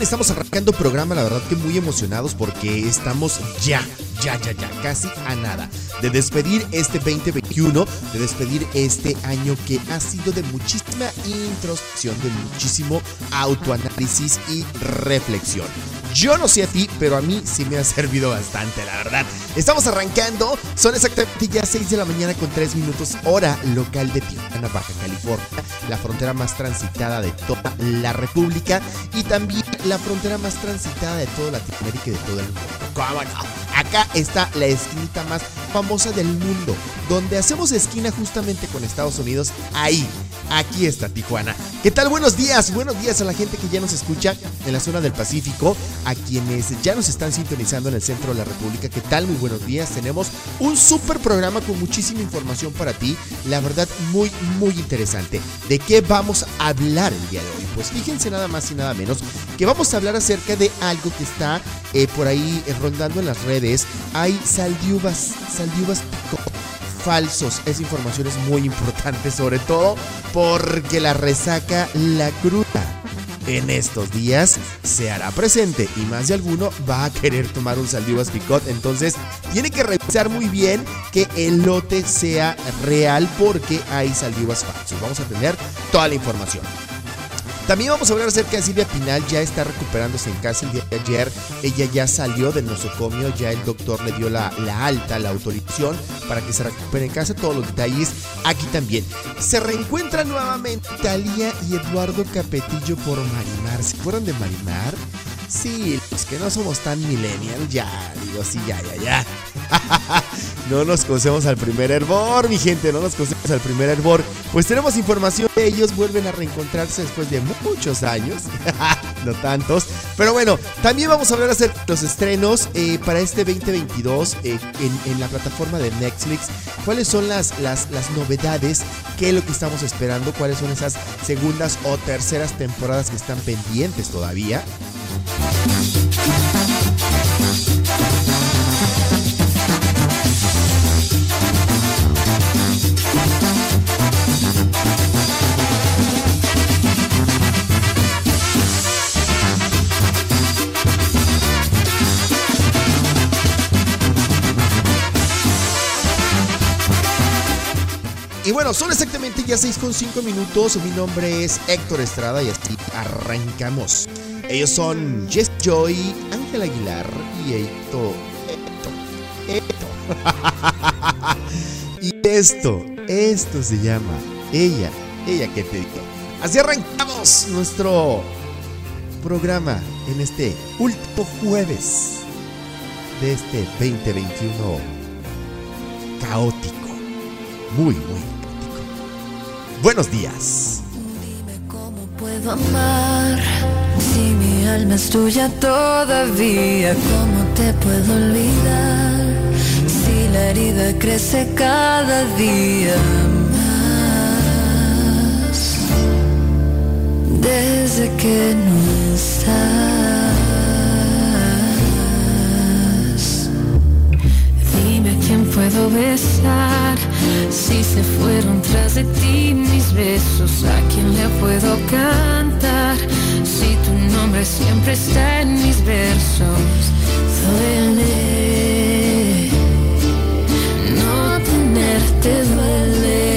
Estamos arrancando programa, la verdad que muy emocionados porque estamos ya, ya, ya, ya, casi a nada de despedir este 2021, de despedir este año que ha sido de muchísima introspección, de muchísimo autoanálisis y reflexión. Yo no sé a ti, pero a mí sí me ha servido bastante, la verdad. Estamos arrancando, son exactamente ya 6 de la mañana con 3 minutos, hora local de Tijuana, Baja California, la frontera más transitada de toda la República y también la frontera más transitada de toda Latinoamérica y de todo el mundo. Acá está la esquinita más famosa del mundo, donde hacemos esquina justamente con Estados Unidos, ahí Aquí está Tijuana. ¿Qué tal? Buenos días. Buenos días a la gente que ya nos escucha en la zona del Pacífico, a quienes ya nos están sintonizando en el centro de la República. ¿Qué tal? Muy buenos días. Tenemos un súper programa con muchísima información para ti. La verdad, muy, muy interesante. ¿De qué vamos a hablar el día de hoy? Pues fíjense nada más y nada menos que vamos a hablar acerca de algo que está eh, por ahí rondando en las redes. Hay saldiubas, saldiubas falsos. Esa información es muy importante, sobre todo porque la resaca, la cruda en estos días se hará presente y más de alguno va a querer tomar un Saldivas Picot. Entonces tiene que revisar muy bien que el lote sea real porque hay Saldivas falsos. Vamos a tener toda la información. También vamos a hablar acerca de Silvia Pinal, ya está recuperándose en casa el día de ayer. Ella ya salió del nosocomio, ya el doctor le dio la, la alta, la autorización para que se recupere en casa. Todos los detalles aquí también. Se reencuentran nuevamente Talía y Eduardo Capetillo por Marimar. ¿Se acuerdan de Marimar? Sí, los que no somos tan millennial, ya, digo, sí, ya, ya, ya. no nos conocemos al primer hervor, mi gente, no nos conocemos al primer hervor. Pues tenemos información de ellos, vuelven a reencontrarse después de muchos años, no tantos. Pero bueno, también vamos a hablar acerca de los estrenos eh, para este 2022 eh, en, la plataforma de Netflix. ¿Cuáles son las, las, las novedades? ¿Qué es lo que estamos esperando? ¿Cuáles son esas segundas o terceras temporadas que están pendientes todavía? Y bueno, son exactamente ya 6 con 5 minutos. Mi nombre es Héctor Estrada y así arrancamos. Ellos son Jess Joy, Ángel Aguilar y Eito. Eito. y esto, esto se llama Ella, ella que te digo. Así arrancamos nuestro programa en este último jueves de este 2021 caótico. Muy, muy caótico. Buenos días. Dime cómo puedo amar si mi alma es tuya todavía, ¿cómo te puedo olvidar? Si la herida crece cada día más, desde que no estás. Besar Si se fueron tras de ti mis besos, ¿a quién le puedo cantar? Si tu nombre siempre está en mis versos, duele. No tenerte duele.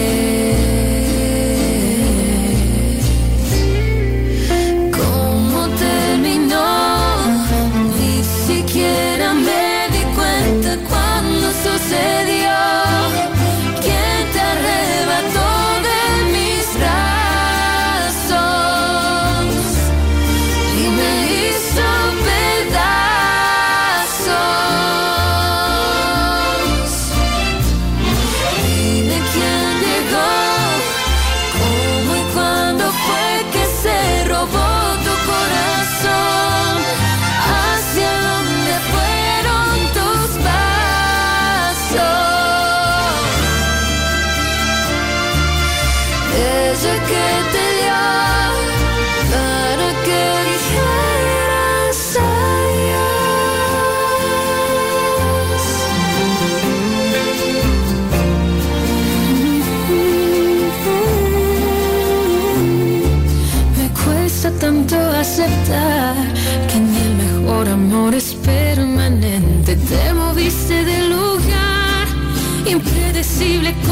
imposible.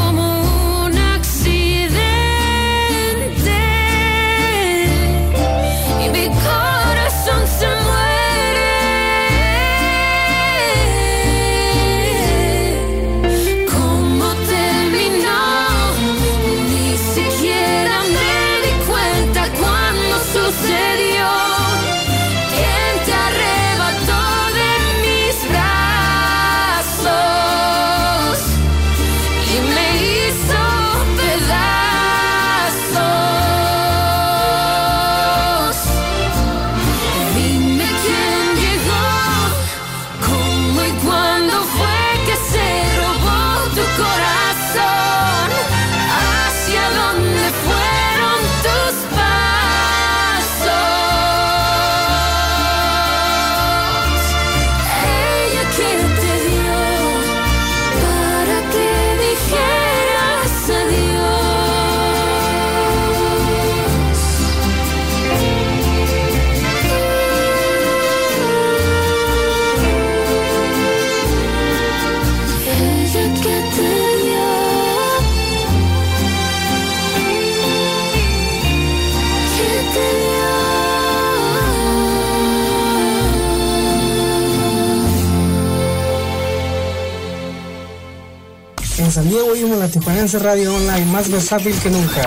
Oímos la Tijuanense Radio Online más versátil que nunca.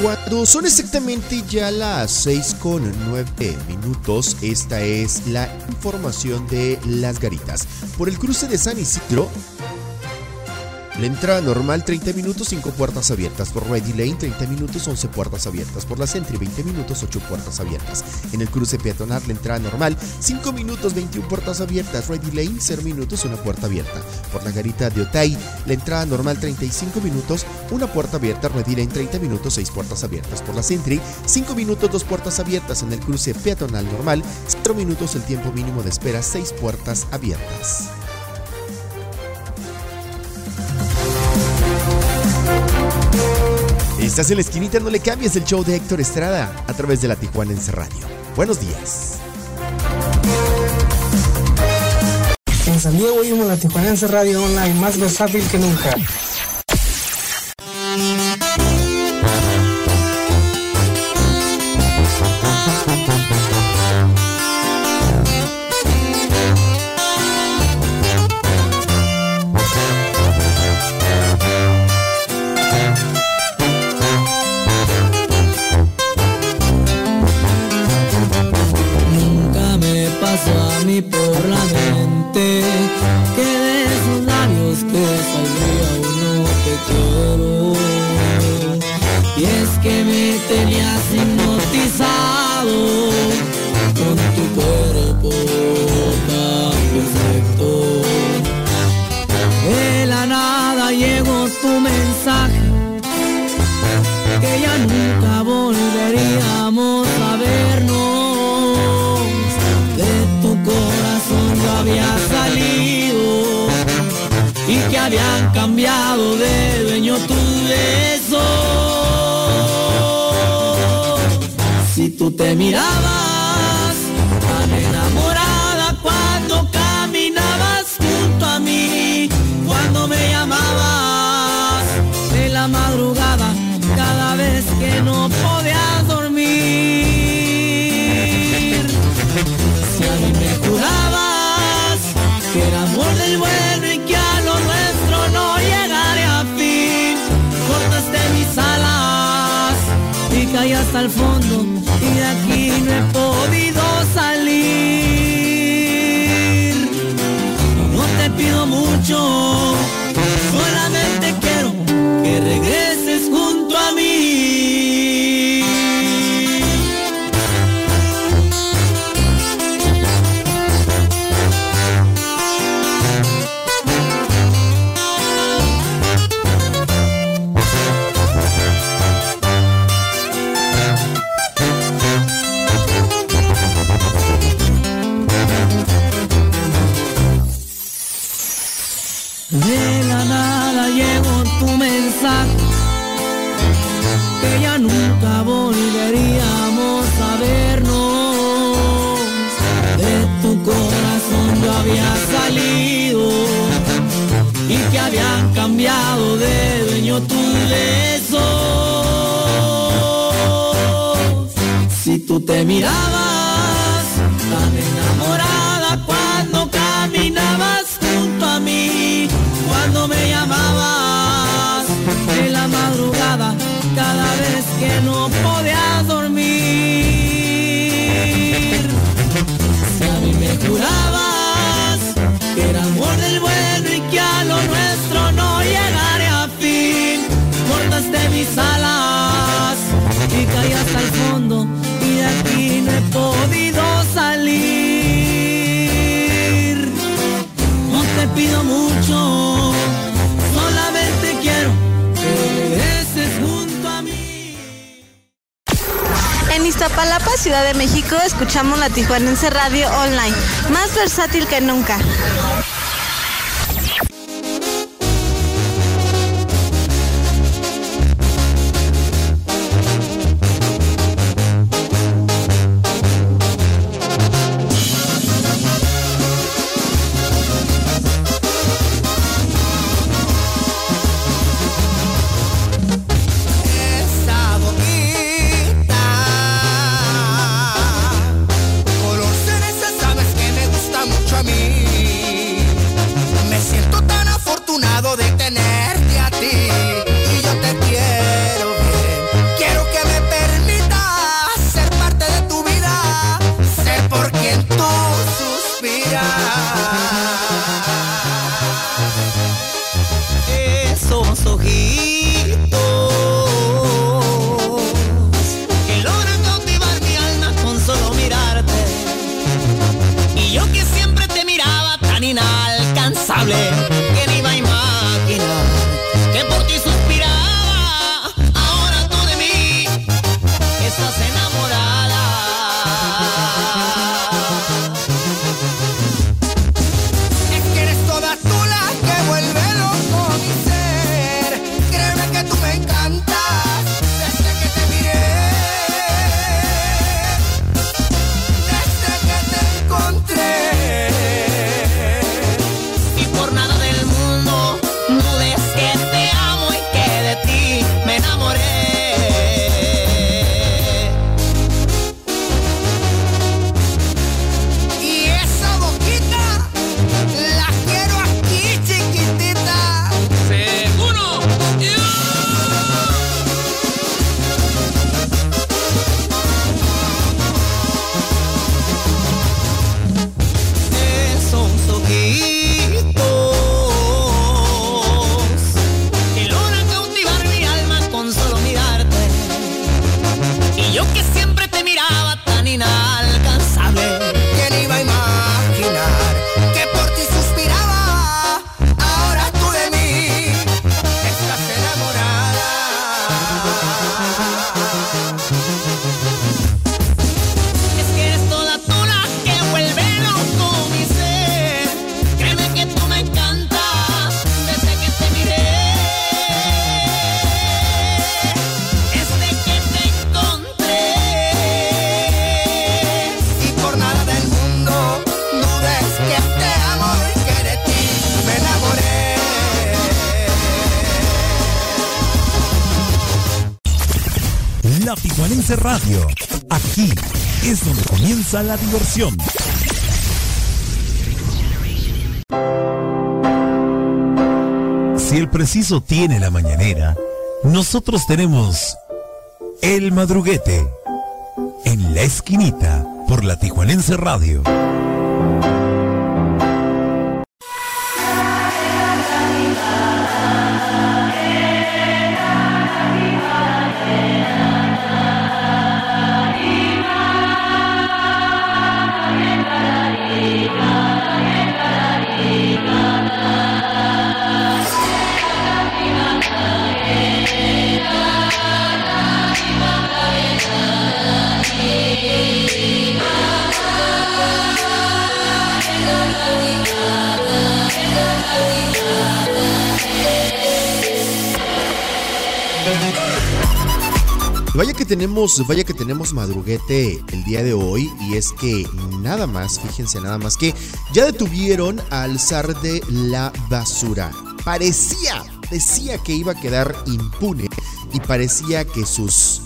Cuando son exactamente ya las 6 con 9 minutos, esta es la información de las garitas. Por el cruce de San Isidro, la entrada normal 30 minutos, 5 puertas abiertas. Por Ready Lane 30 minutos, 11 puertas abiertas. Por la Sentry 20 minutos, 8 puertas abiertas. En el cruce peatonal la entrada normal 5 minutos, 21 puertas abiertas. Ready Lane 0 minutos, 1 puerta abierta. Por la garita de Otay la entrada normal 35 minutos, 1 puerta abierta. Ready Lane 30 minutos, 6 puertas abiertas. Por la Sentry 5 minutos, 2 puertas abiertas. En el cruce peatonal normal 0 minutos el tiempo mínimo de espera, 6 puertas abiertas. Estás en la esquinita, no le cambies el show de Héctor Estrada a través de la Tijuanense Radio. Buenos días. En San Diego oímos la Tijuanense Radio Online más versátil que nunca. besos. Si tú te mirabas Iztapalapa, Ciudad de México, escuchamos la Tijuanense Radio Online, más versátil que nunca. Tijuanense Radio. Aquí es donde comienza la diversión. Si el preciso tiene la mañanera, nosotros tenemos el madruguete en la esquinita por la Tijuanense Radio. Vaya que tenemos madruguete el día de hoy y es que nada más, fíjense nada más que ya detuvieron al zar de la basura. Parecía, decía que iba a quedar impune y parecía que sus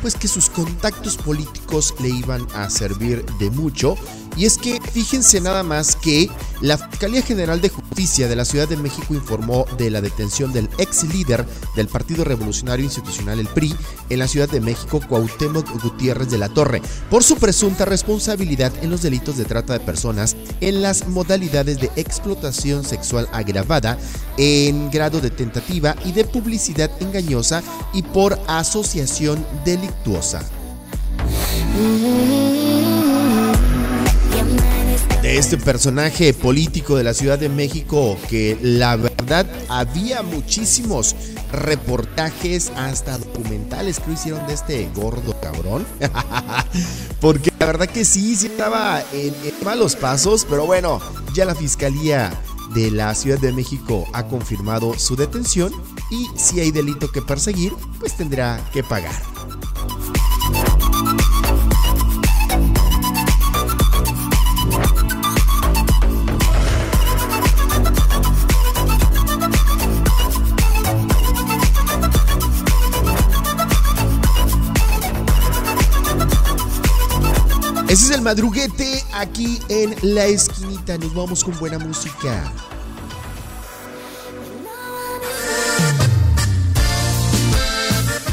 pues que sus contactos políticos le iban a servir de mucho. Y es que fíjense nada más que la Fiscalía General de Justicia de la Ciudad de México informó de la detención del ex líder del Partido Revolucionario Institucional, el PRI, en la Ciudad de México, Cuauhtémoc Gutiérrez de la Torre, por su presunta responsabilidad en los delitos de trata de personas en las modalidades de explotación sexual agravada, en grado de tentativa y de publicidad engañosa y por asociación delictuosa. Este personaje político de la Ciudad de México que la verdad había muchísimos reportajes hasta documentales que hicieron de este gordo cabrón. Porque la verdad que sí, sí estaba en malos pasos pero bueno ya la fiscalía de la Ciudad de México ha confirmado su detención y si hay delito que perseguir pues tendrá que pagar Ese es el madruguete aquí en la esquinita. Nos vamos con buena música.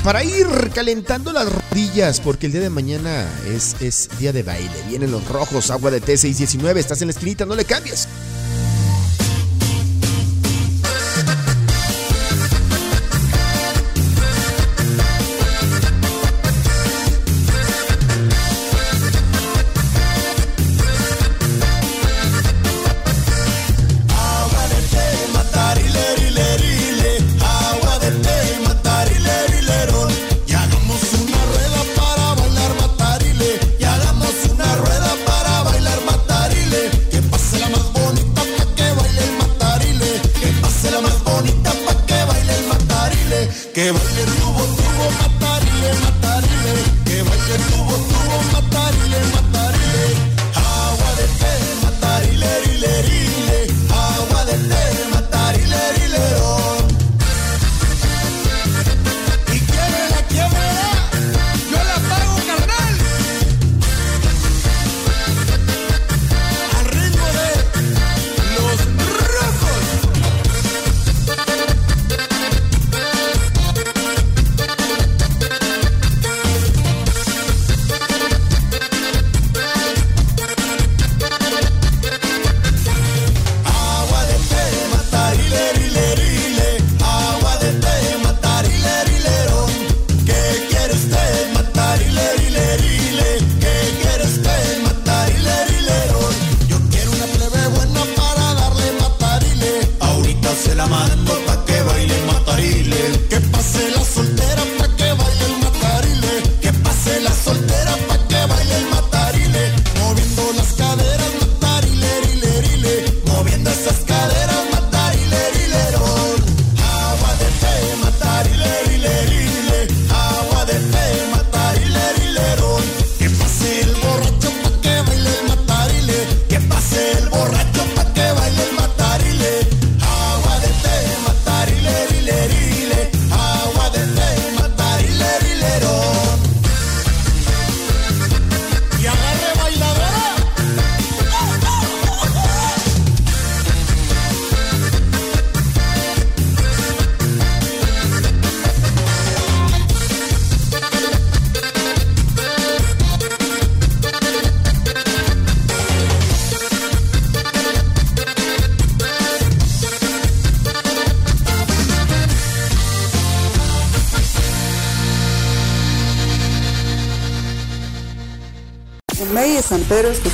Para ir calentando las rodillas, porque el día de mañana es, es día de baile. Vienen los rojos, agua de T619. Estás en la esquinita, no le cambies.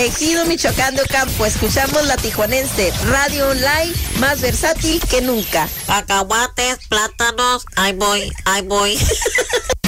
Ejido Michoacán de Ocampo, escuchamos la tijuanense, radio online más versátil que nunca. Acahuates, plátanos, ahí voy, ahí voy.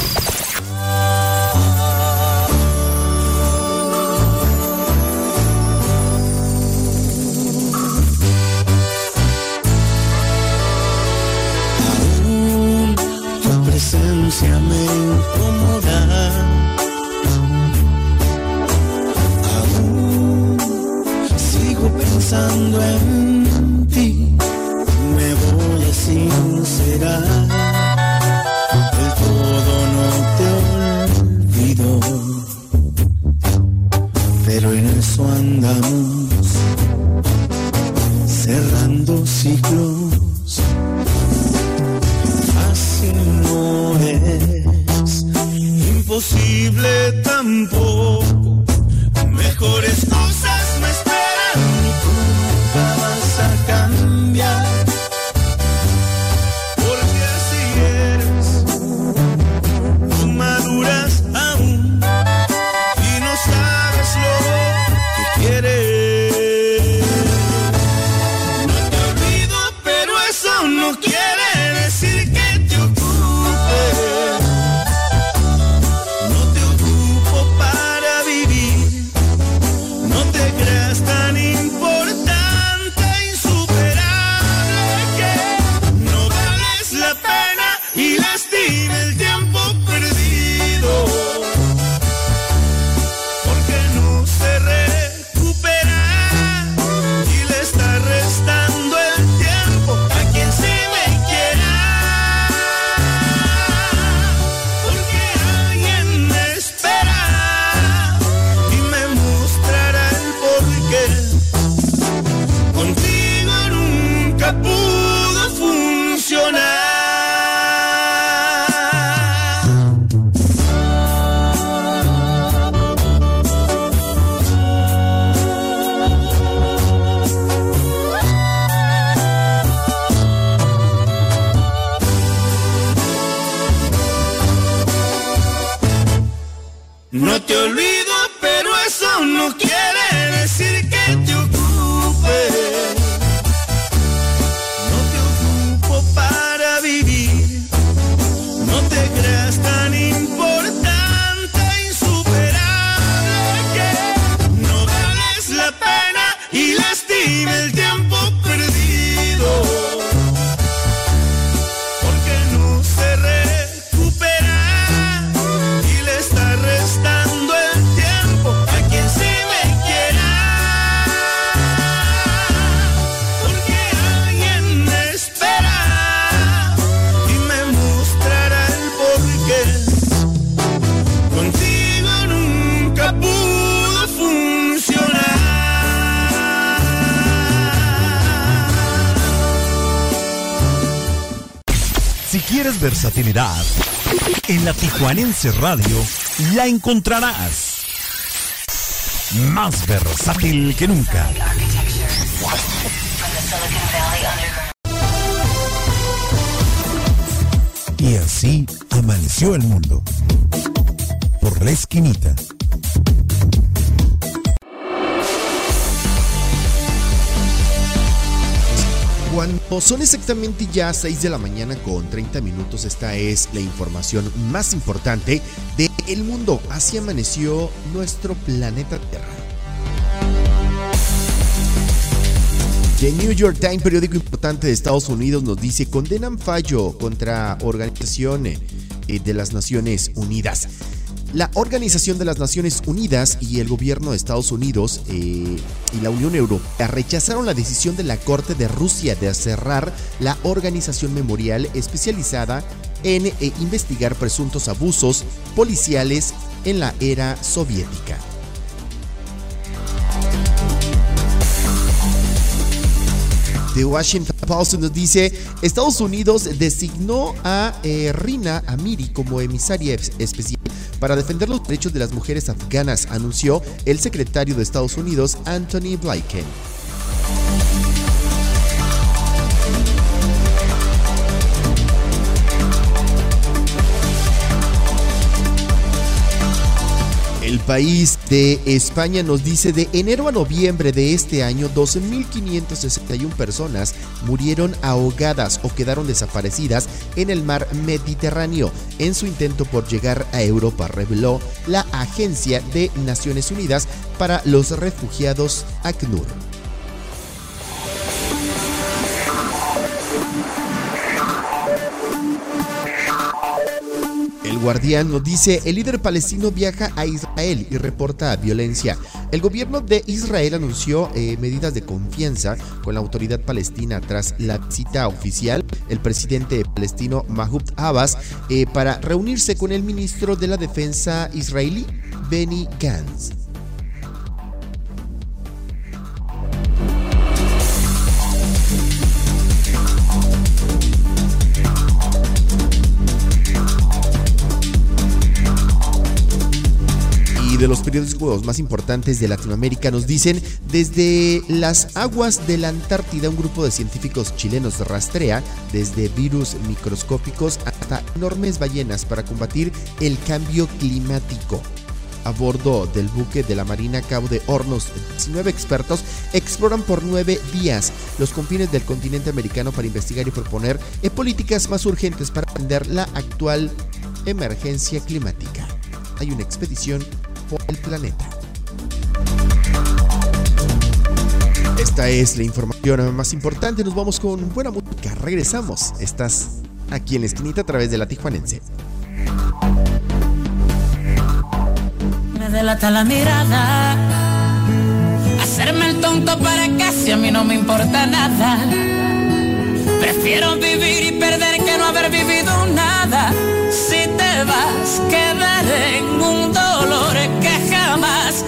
Tijuanense Radio la encontrarás. Más versátil que nunca. Y así amaneció el mundo. Son exactamente ya 6 de la mañana con 30 minutos, esta es la información más importante del mundo. Así amaneció nuestro planeta Tierra. The New York Times, periódico importante de Estados Unidos, nos dice, condenan fallo contra organización eh, de las Naciones Unidas. La Organización de las Naciones Unidas y el gobierno de Estados Unidos eh, y la Unión Europea rechazaron la decisión de la Corte de Rusia de cerrar la organización memorial especializada en eh, investigar presuntos abusos policiales en la era soviética. The Washington Post nos dice, Estados Unidos designó a eh, Rina Amiri como emisaria es- especial para defender los derechos de las mujeres afganas, anunció el secretario de Estados Unidos, Anthony Blinken. El país de España nos dice de enero a noviembre de este año 12.561 personas murieron ahogadas o quedaron desaparecidas en el mar Mediterráneo en su intento por llegar a Europa, reveló la Agencia de Naciones Unidas para los Refugiados ACNUR. Guardián nos dice, el líder palestino viaja a Israel y reporta violencia. El gobierno de Israel anunció eh, medidas de confianza con la autoridad palestina tras la visita oficial el presidente palestino Mahmoud Abbas eh, para reunirse con el ministro de la defensa israelí Benny Gantz. de los periódicos más importantes de Latinoamérica nos dicen, desde las aguas de la Antártida un grupo de científicos chilenos rastrea desde virus microscópicos hasta enormes ballenas para combatir el cambio climático. A bordo del buque de la Marina Cabo de Hornos, 19 expertos exploran por nueve días los confines del continente americano para investigar y proponer eh, políticas más urgentes para atender la actual emergencia climática. Hay una expedición el planeta. Esta es la información más importante. Nos vamos con buena música. Regresamos. Estás aquí en la esquinita a través de la Tijuanense. Me delata la mirada. Hacerme el tonto para casi a mí no me importa nada. Prefiero vivir y perder que no haber vivido nada pruebas que daré un dolor que jamás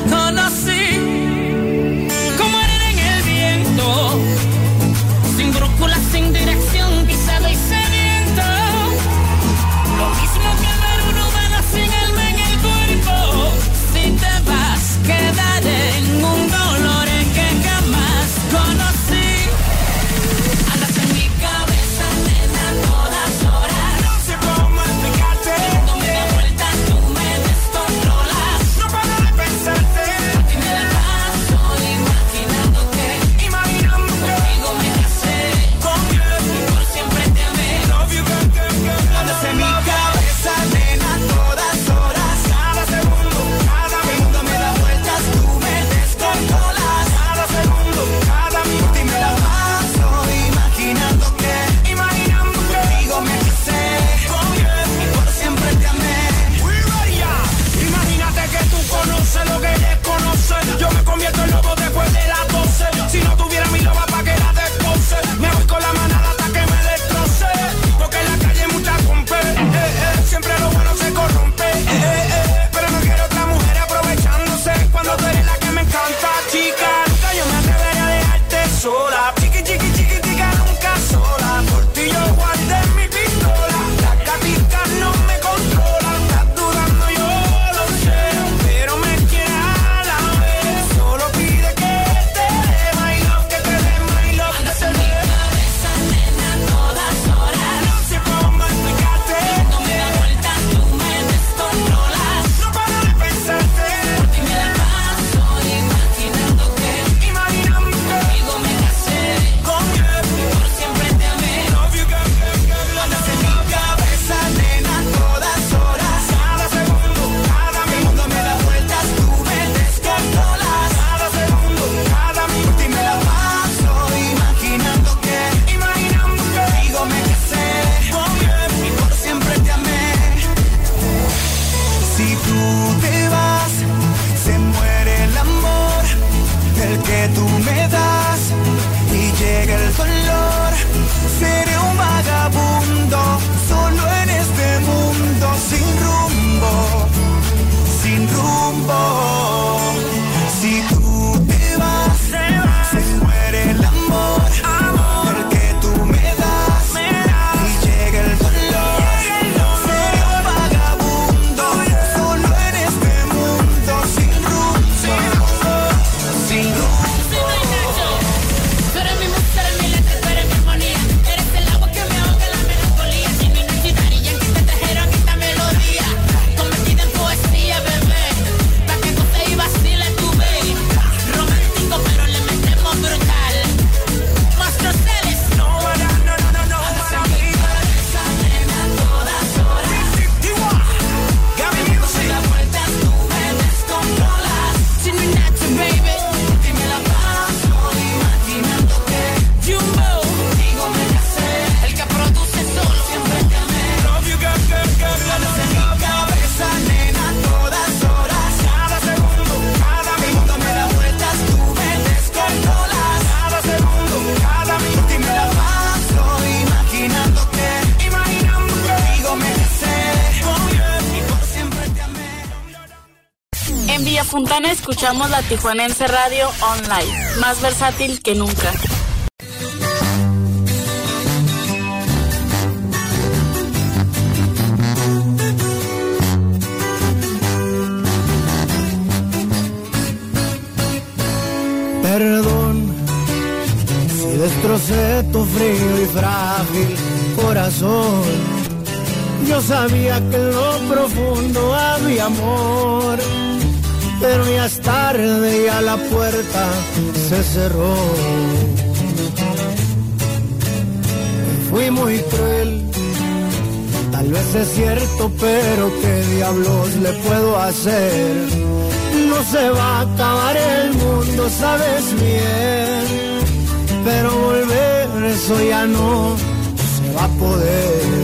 Fontana escuchamos la Tijuanense Radio Online, más versátil que nunca. Perdón si destrocé tu frío y frágil corazón. Yo sabía que en lo profundo había amor pero ya es tarde y a la puerta se cerró. Fui muy cruel, tal vez es cierto, pero qué diablos le puedo hacer. No se va a acabar el mundo, sabes bien, pero volver eso ya no se va a poder.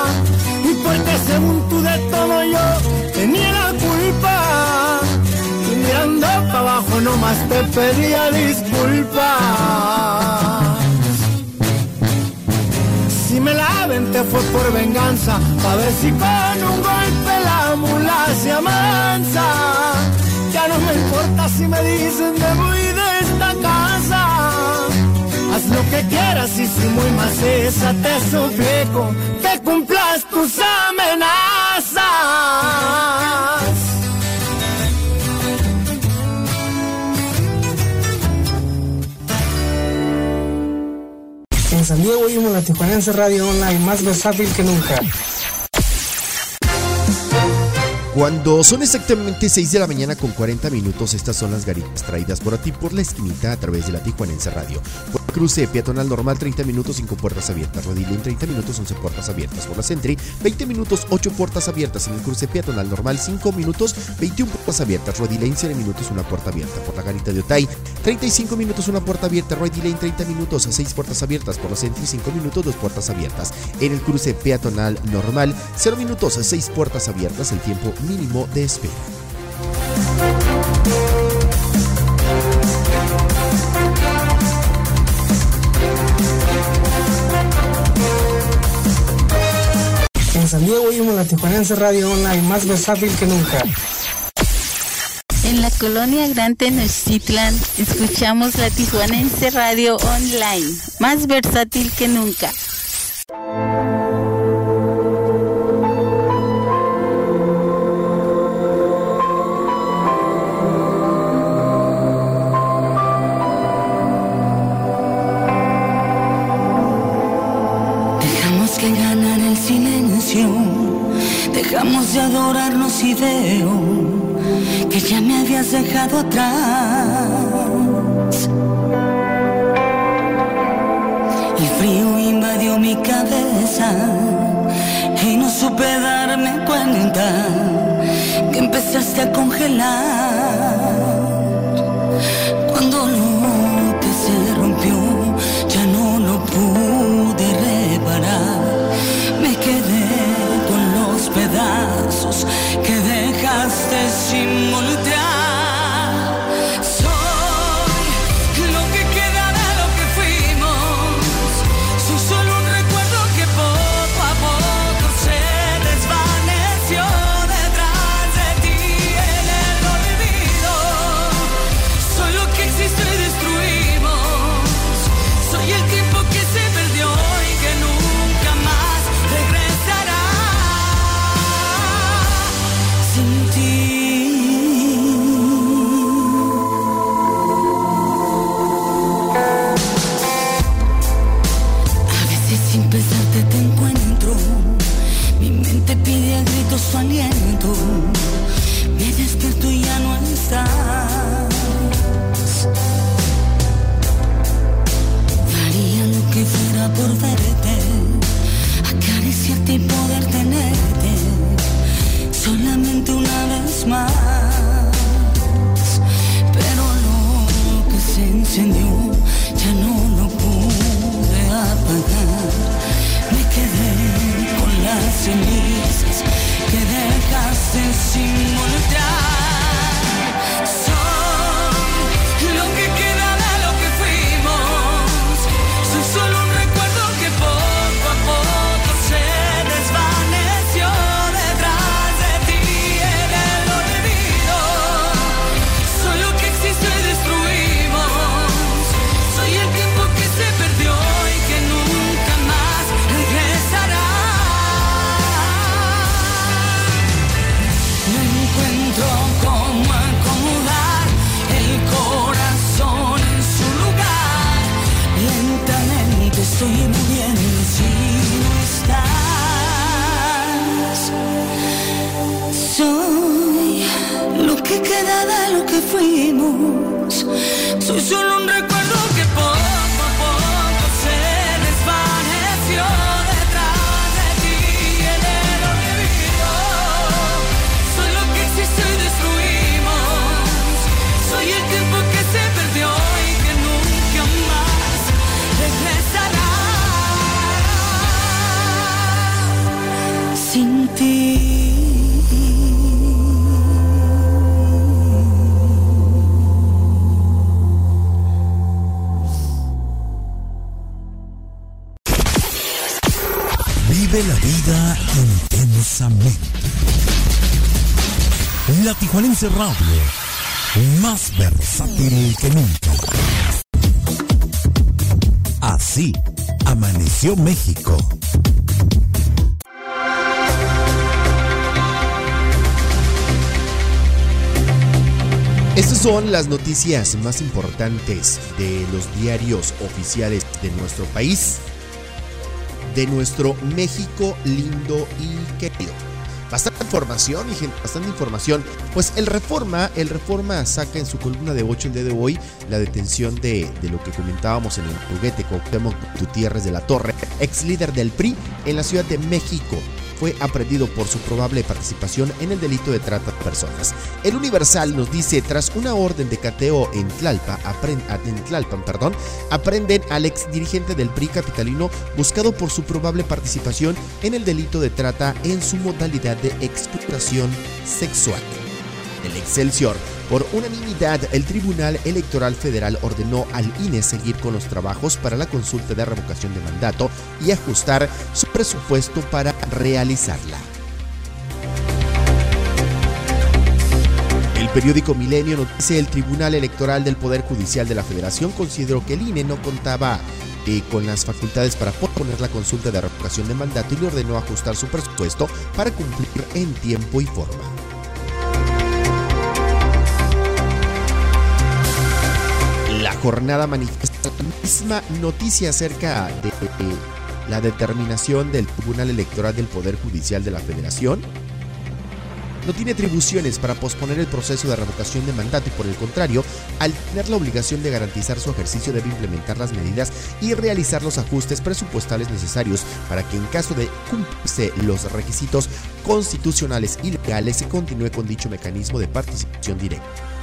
Te pedía disculpas. Si me la te fue por venganza, a ver si con un golpe la mula se amansa. Ya no me importa si me dicen de muy de esta casa. Haz lo que quieras y si muy maciza te suplico que cumplas tus amenazas. San Diego oímos la Tijuanense Radio Online más versátil que nunca. Cuando son exactamente 6 de la mañana con 40 minutos, estas son las garitas traídas por a ti por la esquinita a través de la Tijuanense Radio. Por cruce peatonal normal, 30 minutos, 5 puertas abiertas. Rodilín, 30 minutos, 11 puertas abiertas. Por la Sentry, 20 minutos, 8 puertas abiertas. En el cruce peatonal normal, 5 minutos, 21 puertas abiertas. Rodilín, 0 minutos, una puerta abierta. Por la garita de Otay, 35 minutos, una puerta abierta. Rodilín, 30 minutos, 6 puertas abiertas. Por la Sentry, 5 minutos, 2 puertas abiertas. En el cruce peatonal normal, 0 minutos, 6 puertas abiertas. El tiempo mínimo de espera. En San Diego oímos la Tijuanense Radio Online más versátil que nunca. En la colonia Gran Tenochtitlan escuchamos la Tijuanense Radio Online, más versátil que nunca. Dejamos de adorarnos y veo que ya me habías dejado atrás. El frío invadió mi cabeza y no supe darme cuenta que empezaste a congelar. Que fuimos. Soy solo La Tijuanense Radio, más versátil que nunca. Así amaneció México. Estas son las noticias más importantes de los diarios oficiales de nuestro país, de nuestro México lindo y querido. Bastante información, mi gente, bastante información. Pues el Reforma, el Reforma saca en su columna de 8 el día de hoy la detención de, de lo que comentábamos en el juguete Cuauhtémoc Gutiérrez de la Torre, ex líder del PRI en la Ciudad de México fue aprendido por su probable participación en el delito de trata de personas. El Universal nos dice, tras una orden de cateo en, Tlalpa, apren- en Tlalpan, aprenden al ex dirigente del PRI capitalino buscado por su probable participación en el delito de trata en su modalidad de explotación sexual. El Excelsior. Por unanimidad, el Tribunal Electoral Federal ordenó al INE seguir con los trabajos para la consulta de revocación de mandato y ajustar su presupuesto para realizarla. El periódico Milenio dice el Tribunal Electoral del Poder Judicial de la Federación consideró que el INE no contaba eh, con las facultades para posponer la consulta de revocación de mandato y le ordenó ajustar su presupuesto para cumplir en tiempo y forma. Jornada manifiesta la misma noticia acerca de la determinación del Tribunal Electoral del Poder Judicial de la Federación. No tiene atribuciones para posponer el proceso de revocación de mandato y por el contrario, al tener la obligación de garantizar su ejercicio debe implementar las medidas y realizar los ajustes presupuestales necesarios para que en caso de cumplirse los requisitos constitucionales y legales se continúe con dicho mecanismo de participación directa.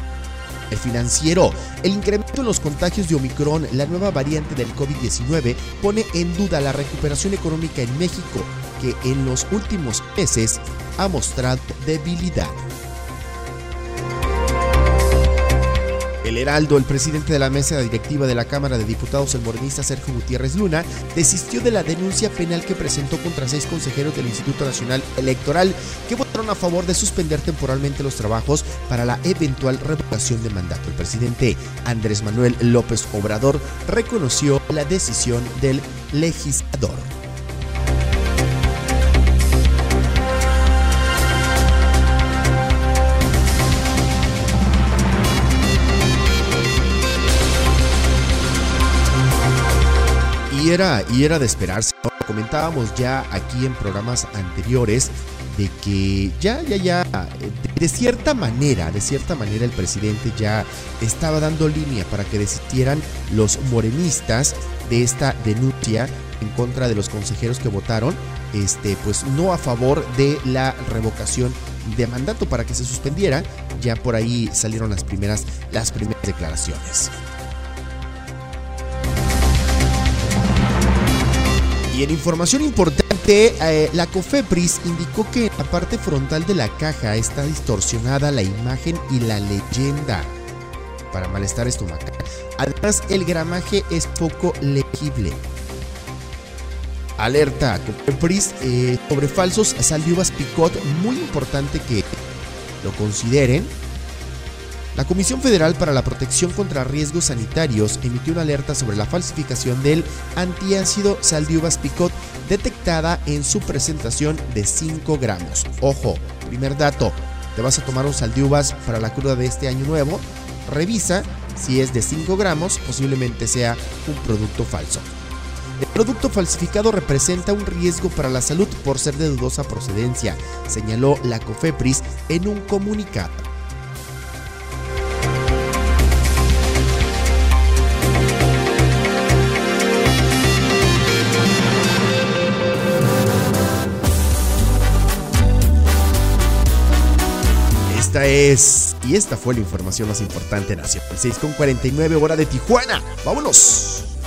El financiero, el incremento en los contagios de Omicron, la nueva variante del COVID-19, pone en duda la recuperación económica en México, que en los últimos meses ha mostrado debilidad. Heraldo, el presidente de la mesa directiva de la Cámara de Diputados, el morenista Sergio Gutiérrez Luna, desistió de la denuncia penal que presentó contra seis consejeros del Instituto Nacional Electoral que votaron a favor de suspender temporalmente los trabajos para la eventual revocación de mandato. El presidente Andrés Manuel López Obrador reconoció la decisión del legislador. Y era, y era de esperarse. Comentábamos ya aquí en programas anteriores de que ya, ya, ya, de cierta manera, de cierta manera el presidente ya estaba dando línea para que desistieran los morenistas de esta denuncia en contra de los consejeros que votaron, este, pues no a favor de la revocación de mandato para que se suspendiera. Ya por ahí salieron las primeras, las primeras declaraciones. Y en información importante, eh, la COFEPRIS indicó que en la parte frontal de la caja está distorsionada la imagen y la leyenda para malestar estomacal. Además, el gramaje es poco legible. Alerta COFEPRIS eh, sobre falsos saldivas picot, muy importante que lo consideren. La Comisión Federal para la Protección contra Riesgos Sanitarios emitió una alerta sobre la falsificación del antiácido Saldiuvas Picot detectada en su presentación de 5 gramos. Ojo, primer dato, te vas a tomar un Saldiuvas para la cruda de este año nuevo, revisa si es de 5 gramos, posiblemente sea un producto falso. El producto falsificado representa un riesgo para la salud por ser de dudosa procedencia, señaló la COFEPRIS en un comunicado. Esta es y esta fue la información más importante nacional. 6 con 49 hora de Tijuana. Vámonos.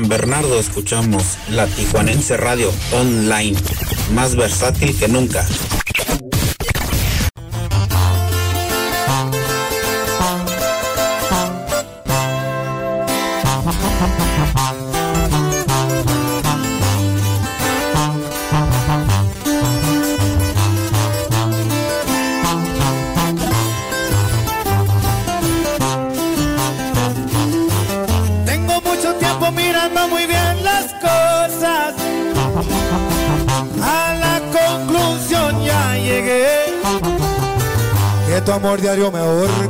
San Bernardo escuchamos la Tijuanense Radio Online, más versátil que nunca. amor diario me ahorca.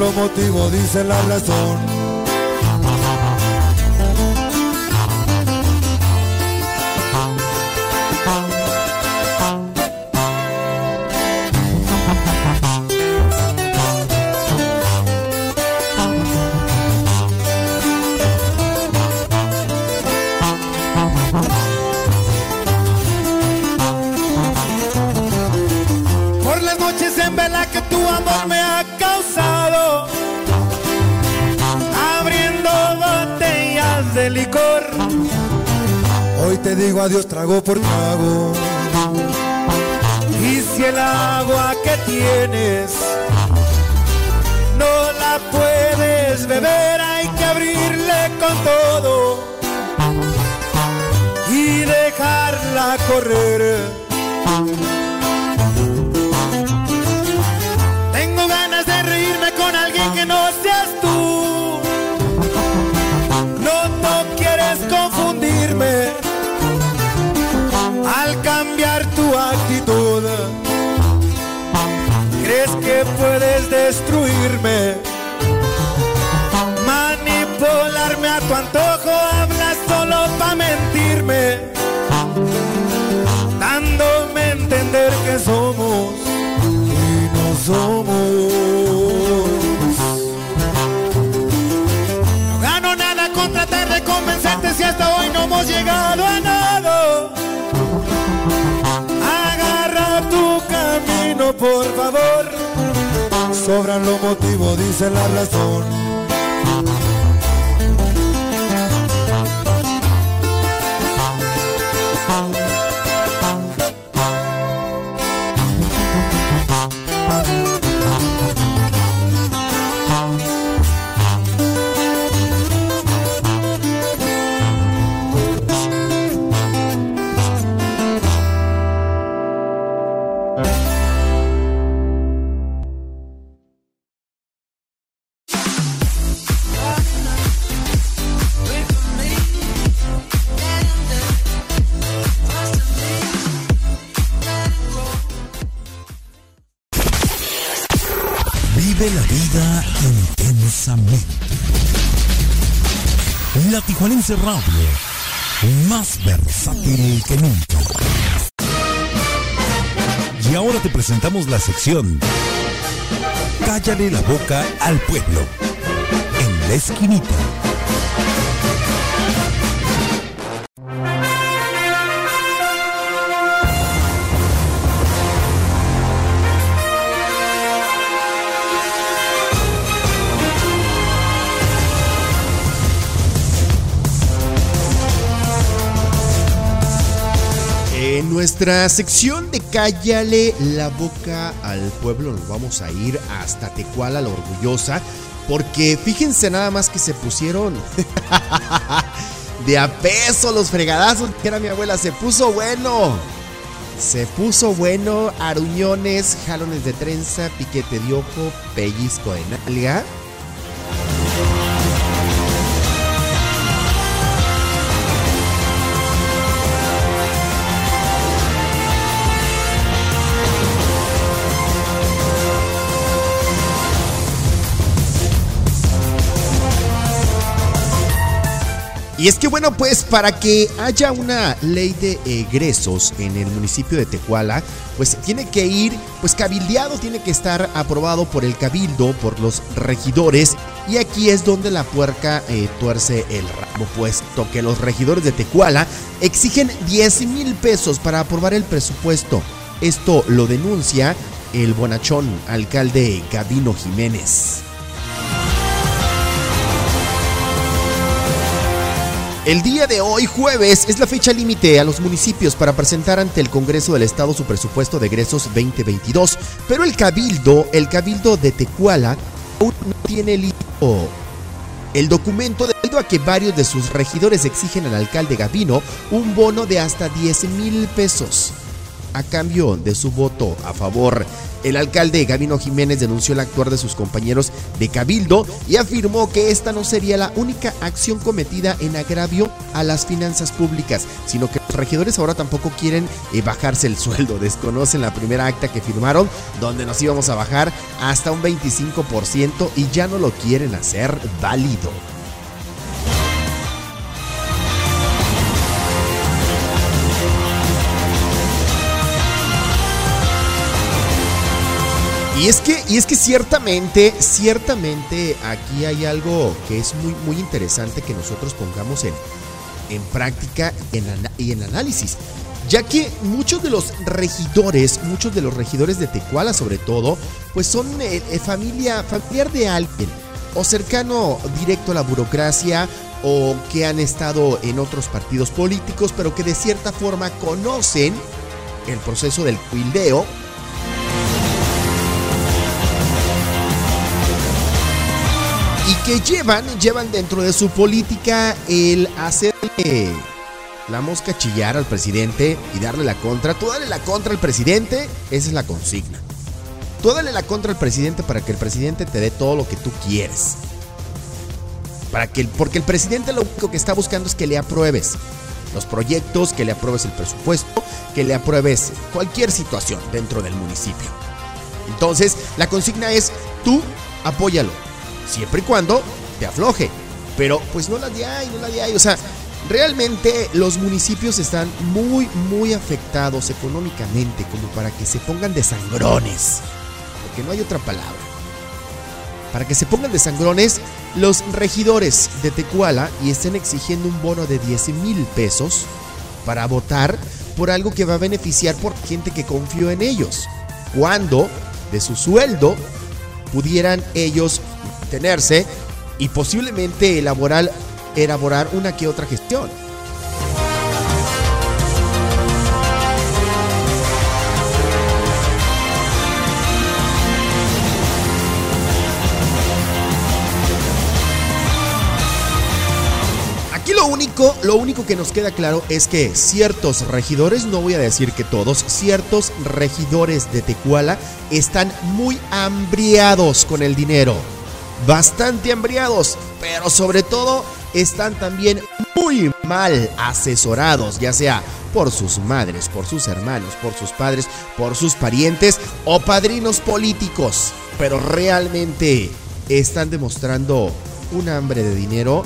lo motivo, dice la razón te digo adiós trago por trago. Y si el agua que tienes no la puedes beber, hay que abrirle con todo y dejarla correr puedes destruirme? Sobran los motivos, dice la razón. Más versátil que nunca. Y ahora te presentamos la sección Cállale la boca al pueblo. En la esquinita. Nuestra sección de Cállale la boca al pueblo nos vamos a ir hasta Tecuala la Orgullosa porque fíjense nada más que se pusieron de a peso los fregadazos que era mi abuela, se puso bueno. Se puso bueno, aruñones, jalones de trenza, piquete de ojo, pellizco de nalga. Y es que bueno, pues para que haya una ley de egresos en el municipio de Tecuala, pues tiene que ir, pues cabildeado, tiene que estar aprobado por el cabildo, por los regidores. Y aquí es donde la puerca eh, tuerce el rabo, puesto que los regidores de Tecuala exigen 10 mil pesos para aprobar el presupuesto. Esto lo denuncia el bonachón alcalde Gabino Jiménez. El día de hoy, jueves, es la fecha límite a los municipios para presentar ante el Congreso del Estado su presupuesto de egresos 2022, pero el Cabildo, el Cabildo de Tecuala, aún no tiene listo el documento debido a que varios de sus regidores exigen al alcalde Gavino un bono de hasta 10 mil pesos a cambio de su voto a favor. El alcalde Gabino Jiménez denunció el actuar de sus compañeros de Cabildo y afirmó que esta no sería la única acción cometida en agravio a las finanzas públicas, sino que los regidores ahora tampoco quieren eh, bajarse el sueldo. Desconocen la primera acta que firmaron donde nos íbamos a bajar hasta un 25% y ya no lo quieren hacer válido. Y es que, y es que ciertamente, ciertamente aquí hay algo que es muy, muy interesante que nosotros pongamos en, en práctica y en, análisis. Ya que muchos de los regidores, muchos de los regidores de Tecuala sobre todo, pues son eh, eh, familia, familiar de alguien, o cercano directo a la burocracia, o que han estado en otros partidos políticos, pero que de cierta forma conocen el proceso del cuildeo llevan, llevan dentro de su política el hacerle la mosca chillar al presidente y darle la contra. Tú dale la contra al presidente, esa es la consigna. Tú dale la contra al presidente para que el presidente te dé todo lo que tú quieres. Para que, porque el presidente lo único que está buscando es que le apruebes los proyectos, que le apruebes el presupuesto, que le apruebes cualquier situación dentro del municipio. Entonces, la consigna es, tú apóyalo, siempre y cuando te afloje. Pero pues no la de ahí, no la de ahí. O sea, realmente los municipios están muy, muy afectados económicamente como para que se pongan de sangrones. Porque no hay otra palabra. Para que se pongan de sangrones los regidores de Tecuala y estén exigiendo un bono de 10 mil pesos para votar por algo que va a beneficiar por gente que confió en ellos. Cuando de su sueldo pudieran ellos tenerse y posiblemente elaborar, elaborar una que otra gestión. Aquí lo único, lo único que nos queda claro es que ciertos regidores, no voy a decir que todos, ciertos regidores de Tecuala están muy hambriados con el dinero. Bastante hambriados, pero sobre todo están también muy mal asesorados, ya sea por sus madres, por sus hermanos, por sus padres, por sus parientes o padrinos políticos. Pero realmente están demostrando un hambre de dinero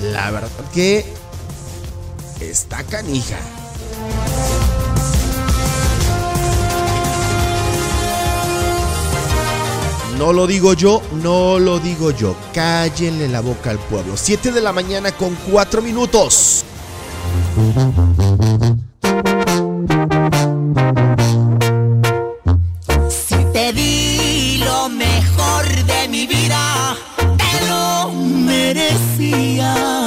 la verdad que está canija. No lo digo yo, no lo digo yo. Cállenle la boca al pueblo. 7 de la mañana con 4 minutos. Si te di lo mejor de mi vida, te lo merecías.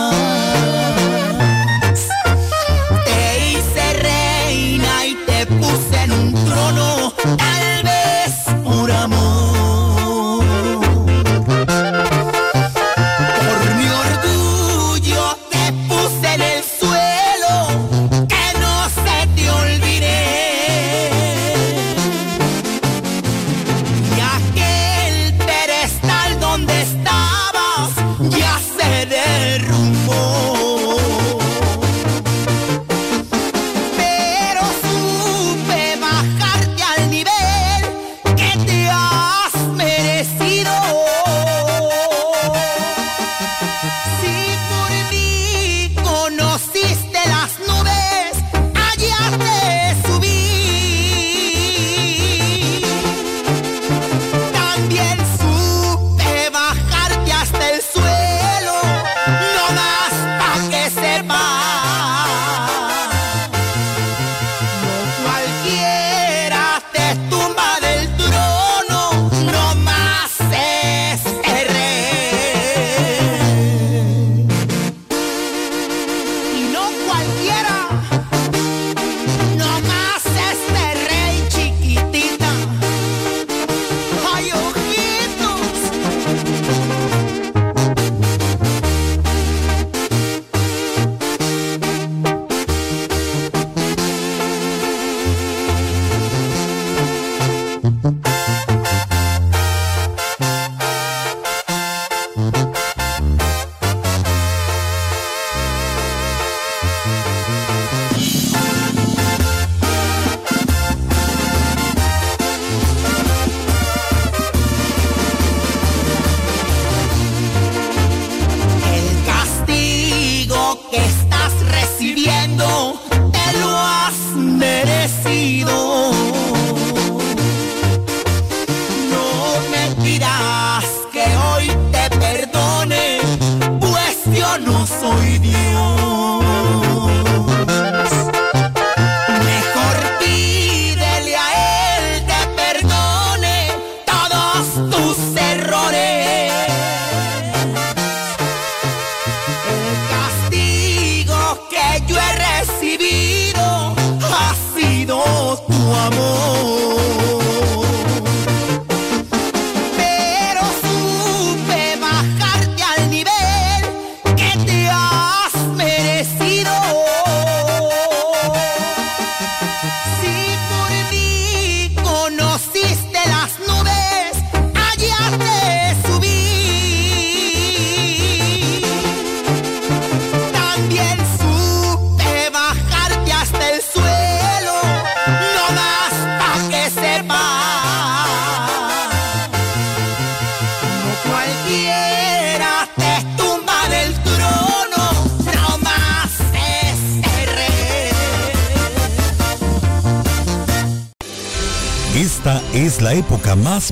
Que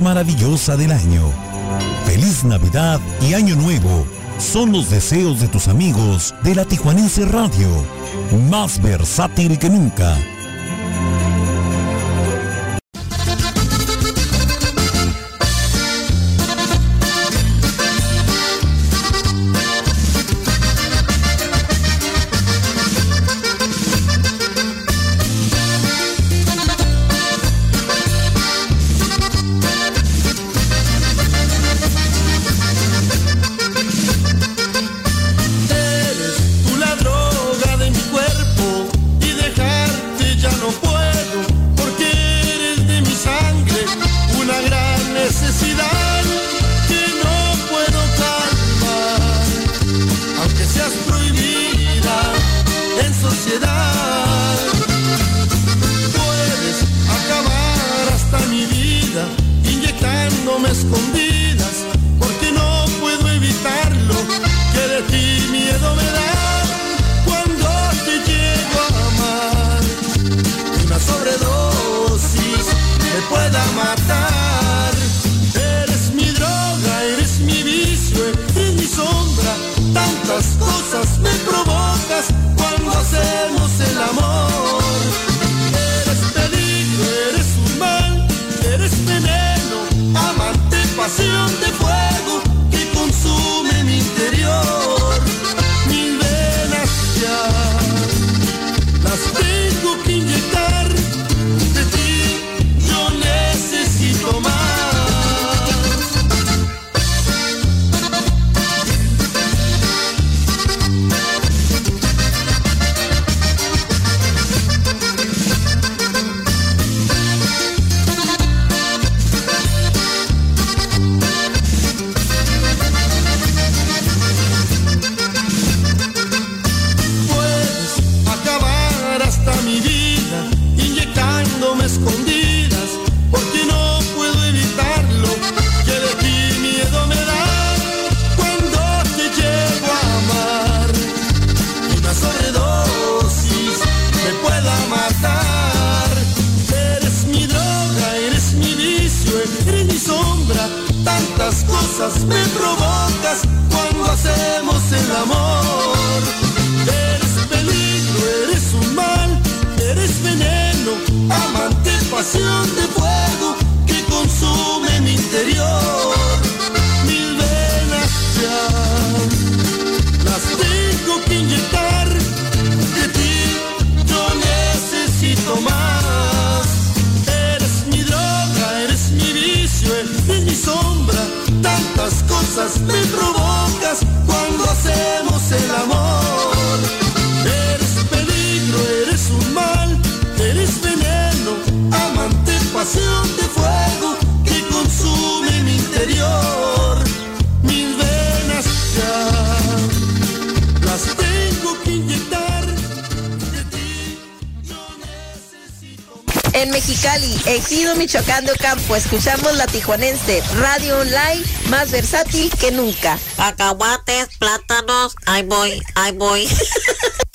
maravillosa del año. Feliz Navidad y Año Nuevo son los deseos de tus amigos de la Tijuanense Radio, más versátil que nunca pues escuchamos la tijuanense, radio online más versátil que nunca. Acahuates, plátanos, ahí voy, ahí voy.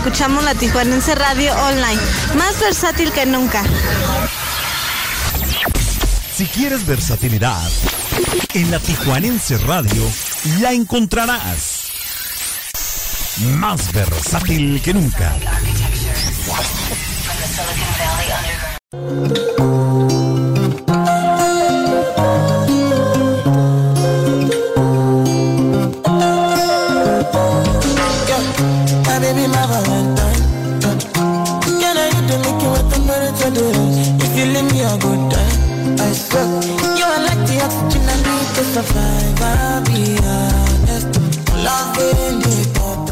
escuchamos la Tijuanense Radio Online, más versátil que nunca. Si quieres versatilidad, en la Tijuanense Radio la encontrarás. Más versátil que nunca.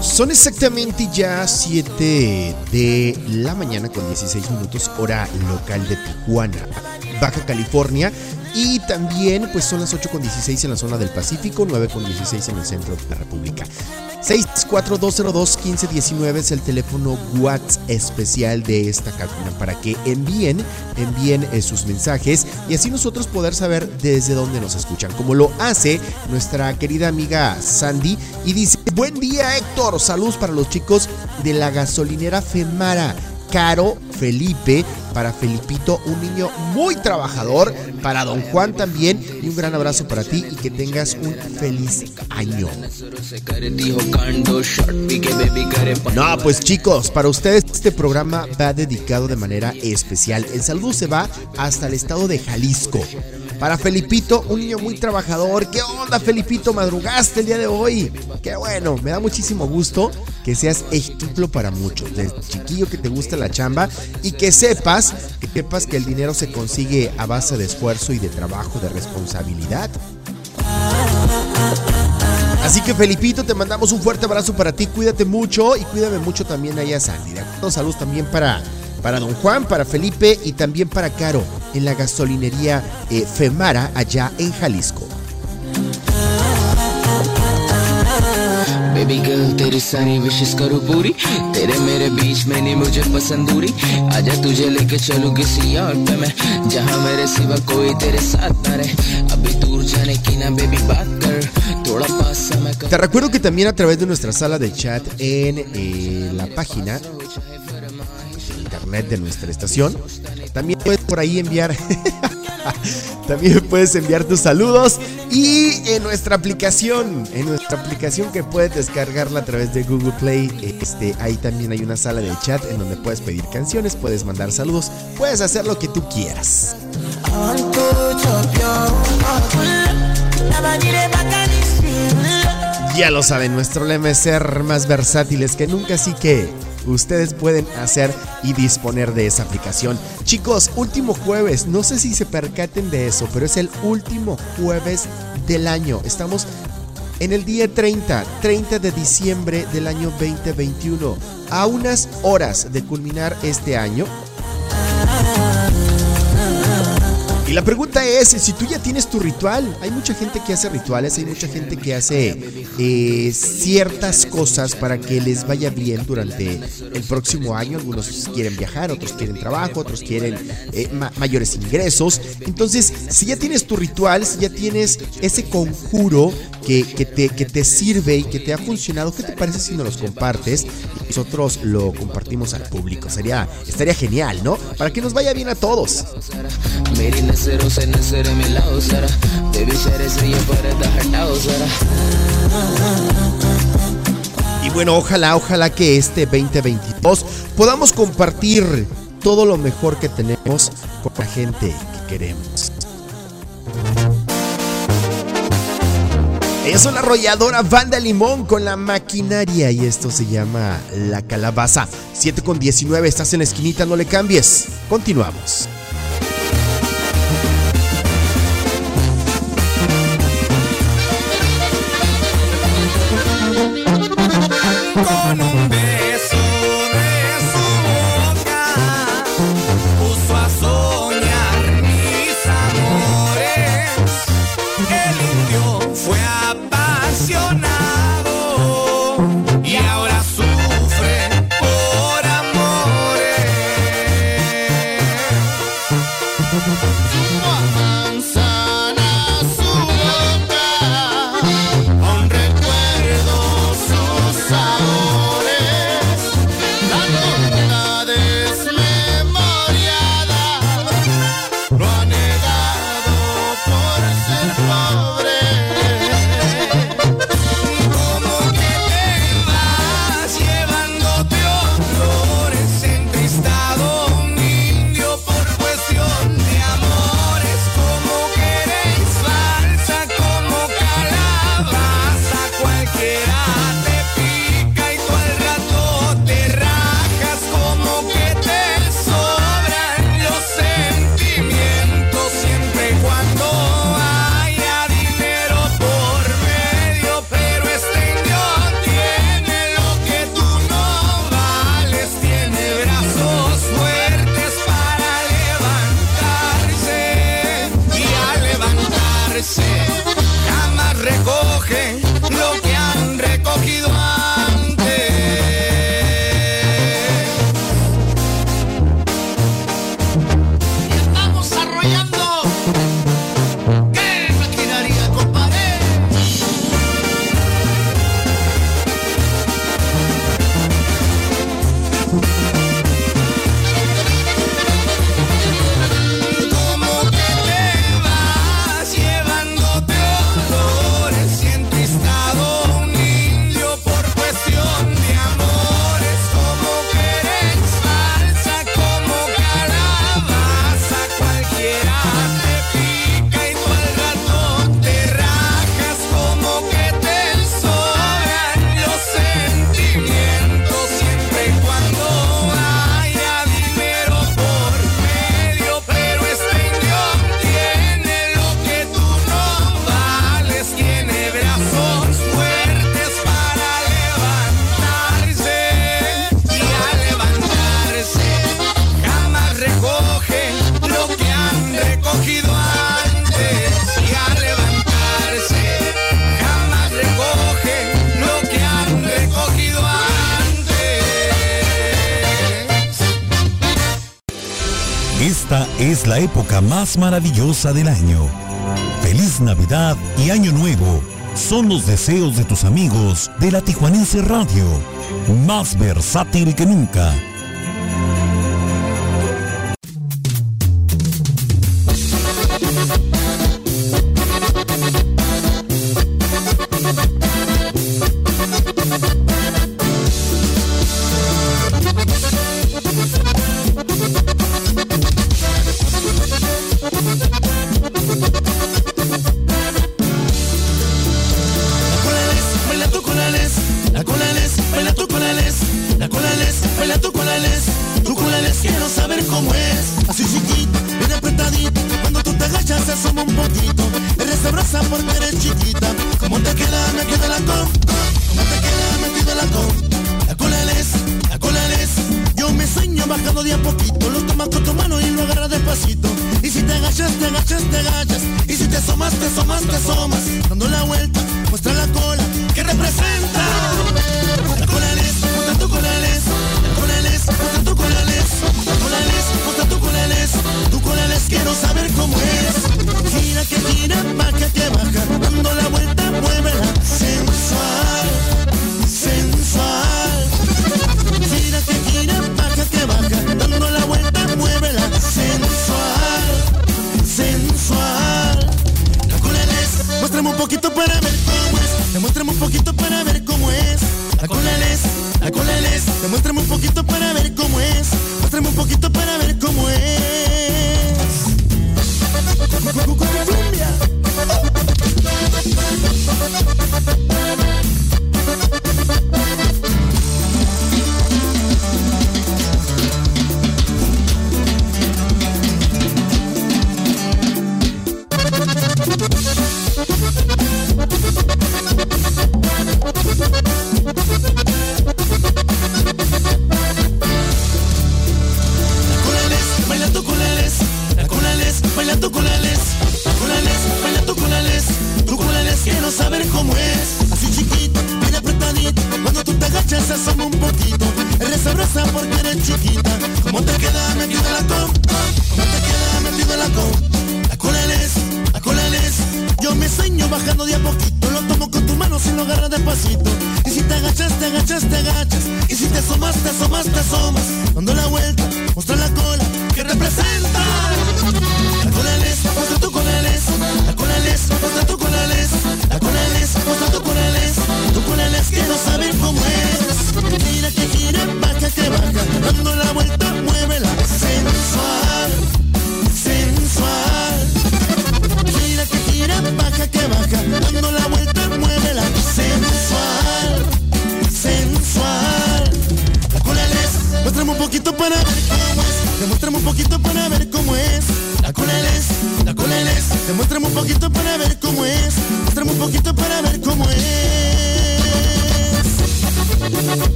Son exactamente ya 7 de la mañana con 16 minutos hora local de Tijuana, Baja California. Y también pues son las 8 con 16 en la zona del Pacífico, 9 con 16 en el centro de la República. 64202-1519 es el teléfono WhatsApp especial de esta cabina para que envíen, envíen eh, sus mensajes y así nosotros poder saber desde dónde nos escuchan, como lo hace nuestra querida amiga Sandy y dice, buen día Héctor, saludos para los chicos de la gasolinera Femara. Caro Felipe, para Felipito, un niño muy trabajador, para Don Juan también, y un gran abrazo para ti y que tengas un feliz año. No, pues chicos, para ustedes este programa va dedicado de manera especial. El saludo se va hasta el estado de Jalisco. Para Felipito, un niño muy trabajador. ¿Qué onda, Felipito? ¿Madrugaste el día de hoy? Qué bueno, me da muchísimo gusto que seas ejemplo para muchos. Desde chiquillo que te gusta la chamba y que sepas, que sepas que el dinero se consigue a base de esfuerzo y de trabajo, de responsabilidad. Así que Felipito, te mandamos un fuerte abrazo para ti, cuídate mucho y cuídame mucho también allá Sandy. ¿de acuerdo? Saludos también para, para Don Juan, para Felipe y también para Caro en la gasolinería eh, Femara allá en Jalisco. Baby girl तेरी सारी विशेष करूँ पूरी तेरे मेरे बीच में नहीं मुझे पसंदूरी आजा तुझे लेके चलूँ किसी और पे मैं जहाँ मेरे सिवा कोई तेरे साथ ना रहे अभी दूर जाने की ना बेबी बात te recuerdo que también a través de nuestra sala de chat en eh, la página de internet de nuestra estación, también puedes por ahí enviar. También puedes enviar tus saludos y en nuestra aplicación, en nuestra aplicación que puedes descargarla a través de Google Play, este, ahí también hay una sala de chat en donde puedes pedir canciones, puedes mandar saludos, puedes hacer lo que tú quieras. Ya lo saben, nuestro lema es ser más versátiles que nunca, así que ustedes pueden hacer y disponer de esa aplicación. Chicos, último jueves, no sé si se percaten de eso, pero es el último jueves del año. Estamos en el día 30, 30 de diciembre del año 2021, a unas horas de culminar este año. Y la pregunta es, si tú ya tienes tu ritual, hay mucha gente que hace rituales, hay mucha gente que hace eh, ciertas cosas para que les vaya bien durante el próximo año. Algunos quieren viajar, otros quieren trabajo, otros quieren eh, ma mayores ingresos. Entonces, si ya tienes tu ritual, si ya tienes ese conjuro que, te, que te sirve y que te ha funcionado, ¿qué te parece si nos los compartes? Nosotros lo compartimos al público. Sería, estaría genial, ¿no? Para que nos vaya bien a todos. मेरी नजरों से नजर मिलाओ जरा बेबी शहर से ये पर्दा हटाओ जरा Y bueno, ojalá, ojalá que este 2022 podamos compartir todo lo mejor que tenemos con la gente que queremos. Ellos son la arrolladora Banda Limón con la maquinaria y esto se llama La Calabaza. 7 con 19, estás en la esquinita, no le cambies. Continuamos. Con un maravillosa del año. Feliz Navidad y Año Nuevo son los deseos de tus amigos de la Tijuanense Radio, más versátil que nunca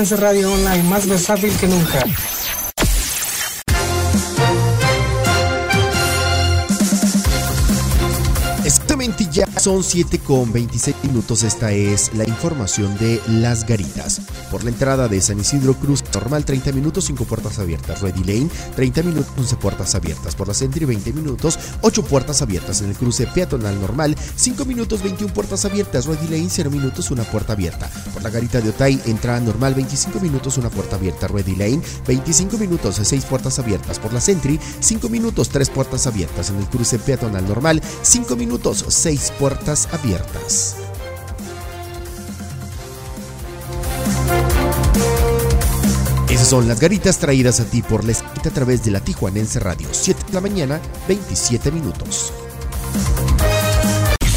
Preferencia Radio Online, más versátil que nunca. Exactamente ya son 7 con 26 minutos. Esta es la información de Las Garitas. Por la entrada de San Isidro Cruz, normal 30 minutos, 5 puertas abiertas. Ready Lane, 30 minutos, 11 puertas abiertas. Por la Sentry, 20 minutos, 8 puertas abiertas. En el cruce peatonal normal, 5 minutos, 21 puertas abiertas. Ready Lane, 0 minutos, 1 puerta abierta la garita de Otay, entrada normal 25 minutos, una puerta abierta, Ready Lane, 25 minutos, 6 puertas abiertas por la Sentry, 5 minutos, 3 puertas abiertas en el cruce peatonal normal, 5 minutos, 6 puertas abiertas. Esas son las garitas traídas a ti por la esquita a través de la Tijuanense Radio, 7 de la mañana, 27 minutos.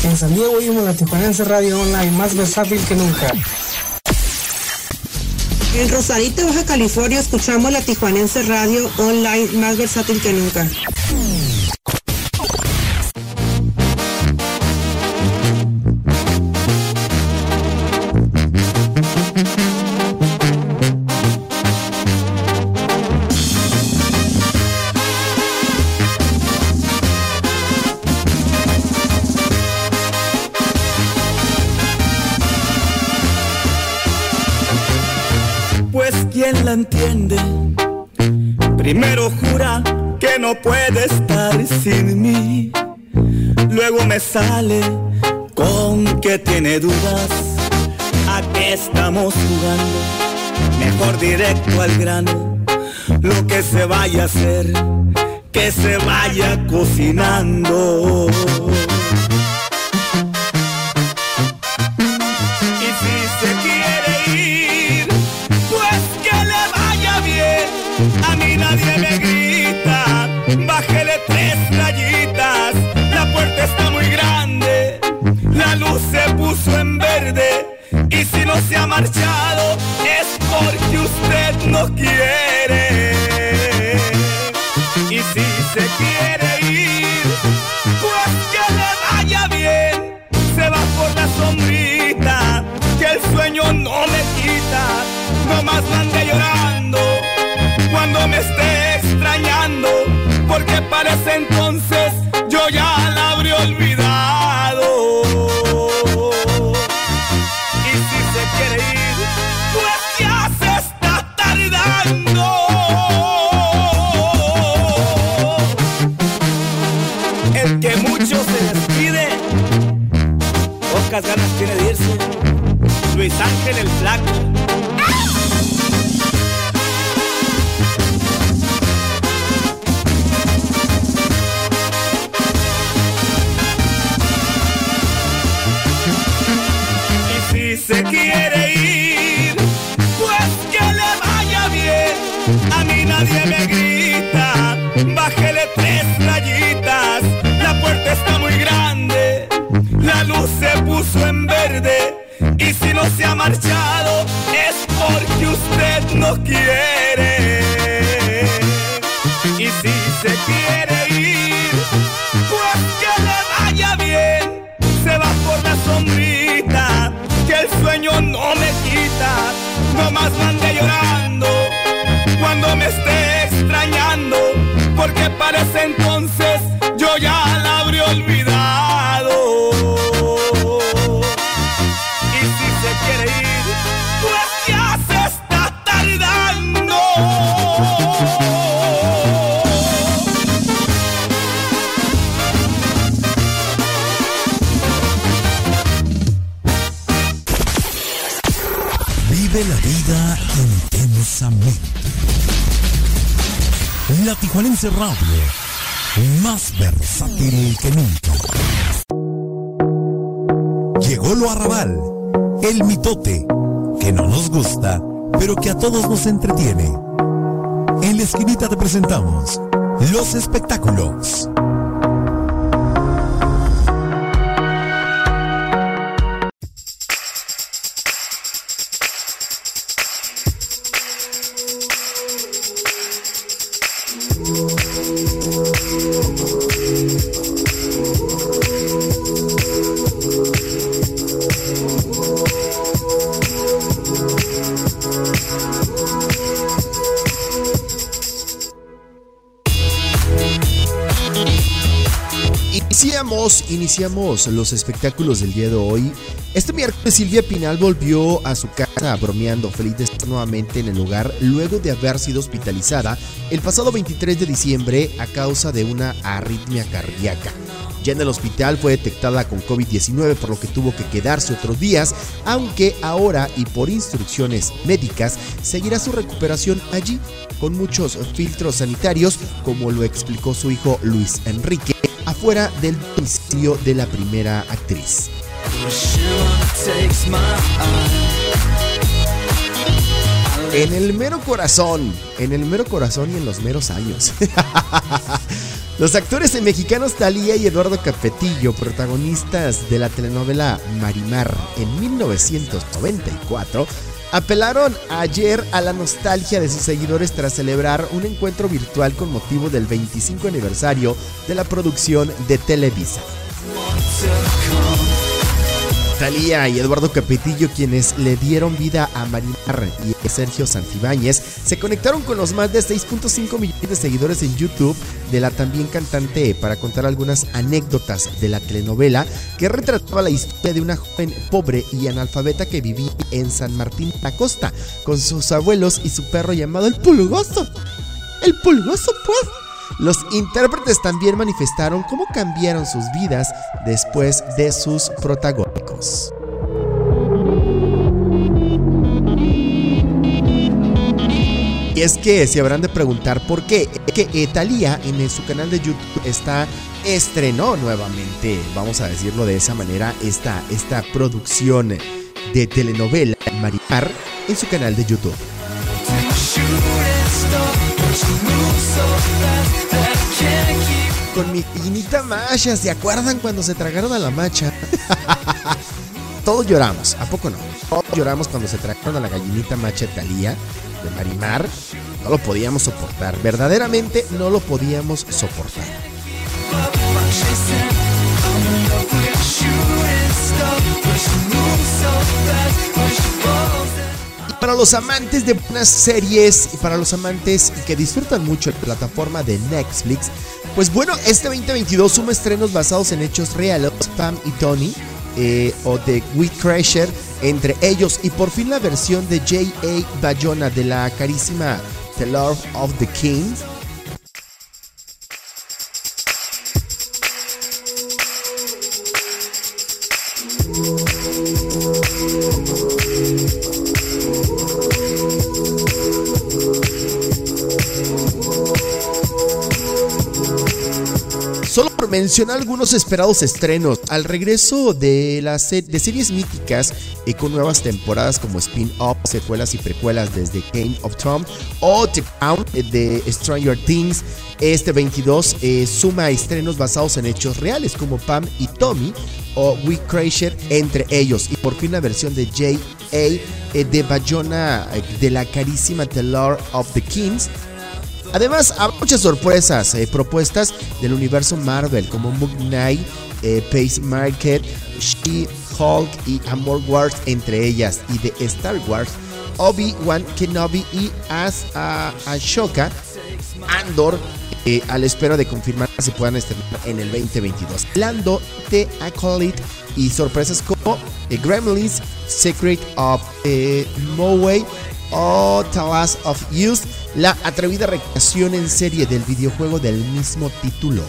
En San Diego vimos la Tijuanense Radio Online más versátil que nunca. En Rosarito, Baja California, escuchamos la Tijuanense Radio Online más versátil que nunca. Sale con que tiene dudas. ¿A qué estamos jugando? Mejor directo al grano. Lo que se vaya a hacer, que se vaya cocinando. Y si no se ha marchado, es porque usted no quiere. Y si se quiere ir, pues que le vaya bien. Se va por la sombrita, que el sueño no me quita. No más ande llorando cuando me esté extrañando, porque parece entonces yo ya la habré olvidado. Porque usted no quiere. Y si se quiere ir, pues que le vaya bien. Se va por la sombrita, que el sueño no me quita. No más me ande llorando cuando me esté extrañando, porque parece entonces Más versátil que nunca. Llegó lo arrabal, el mitote, que no nos gusta, pero que a todos nos entretiene. En la esquinita te presentamos los espectáculos. Iniciamos, los espectáculos del día de hoy. Este miércoles Silvia Pinal volvió a su casa bromeando, feliz de estar nuevamente en el lugar luego de haber sido hospitalizada el pasado 23 de diciembre a causa de una arritmia cardíaca. Ya en el hospital fue detectada con COVID-19 por lo que tuvo que quedarse otros días, aunque ahora y por instrucciones médicas seguirá su recuperación allí con muchos filtros sanitarios como lo explicó su hijo Luis Enrique afuera del domicilio de la primera actriz. En el mero corazón, en el mero corazón y en los meros años. Los actores mexicanos Talía y Eduardo Capetillo, protagonistas de la telenovela Marimar en 1994, apelaron ayer a la nostalgia de sus seguidores tras celebrar un encuentro virtual con motivo del 25 aniversario de la producción de Televisa. Talía y Eduardo Capetillo, quienes le dieron vida a Marimar y Sergio Santibáñez, se conectaron con los más de 6.5 millones de seguidores en YouTube de la también cantante para contar algunas anécdotas de la telenovela que retrataba la historia de una joven pobre y analfabeta que vivía en San Martín de la Costa con sus abuelos y su perro llamado el Pulgoso. El Pulgoso, pues. Los intérpretes también manifestaron cómo cambiaron sus vidas después de sus protagónicos. Y es que se habrán de preguntar por qué. Es que Thalía en su canal de YouTube está estrenó nuevamente, vamos a decirlo de esa manera, esta, esta producción de telenovela Marimar en su canal de YouTube. Con mi gallinita macha, ¿se acuerdan cuando se tragaron a la macha? Todos lloramos, ¿a poco no? Todos lloramos cuando se tragaron a la gallinita macha Talía de Marimar. No lo podíamos soportar, verdaderamente no lo podíamos soportar. Y para los amantes de buenas series y para los amantes que disfrutan mucho la plataforma de Netflix, pues bueno, este 2022 suma estrenos basados en hechos reales, Pam y Tony, eh, o We Crasher, entre ellos, y por fin la versión de J.A. Bayona de la carísima The Lord of the Kings. Mencionar algunos esperados estrenos, al regreso de, las de series míticas y con nuevas temporadas como spin-off, secuelas y precuelas desde Game of Thrones o The Crown de Stranger Things, este 22 eh, suma estrenos basados en hechos reales como Pam y Tommy o We Crasher entre ellos y por fin la versión de J.A. eh, de Bayona eh, de la carísima The Lord of the Kings Además, hay muchas sorpresas eh, propuestas del universo Marvel, como Moon Knight, eh, Pace Market, She-Hulk y Amor Wars, entre ellas, y de Star Wars, Obi-Wan Kenobi y As Ashoka, Andor, eh, a la espera de confirmar que se puedan estrenar en el 2022. Lando, The Acolyte y sorpresas como eh, Gremlins, Secret of eh, Moway o The Last of Us, la atrevida recreación en serie del videojuego del mismo título.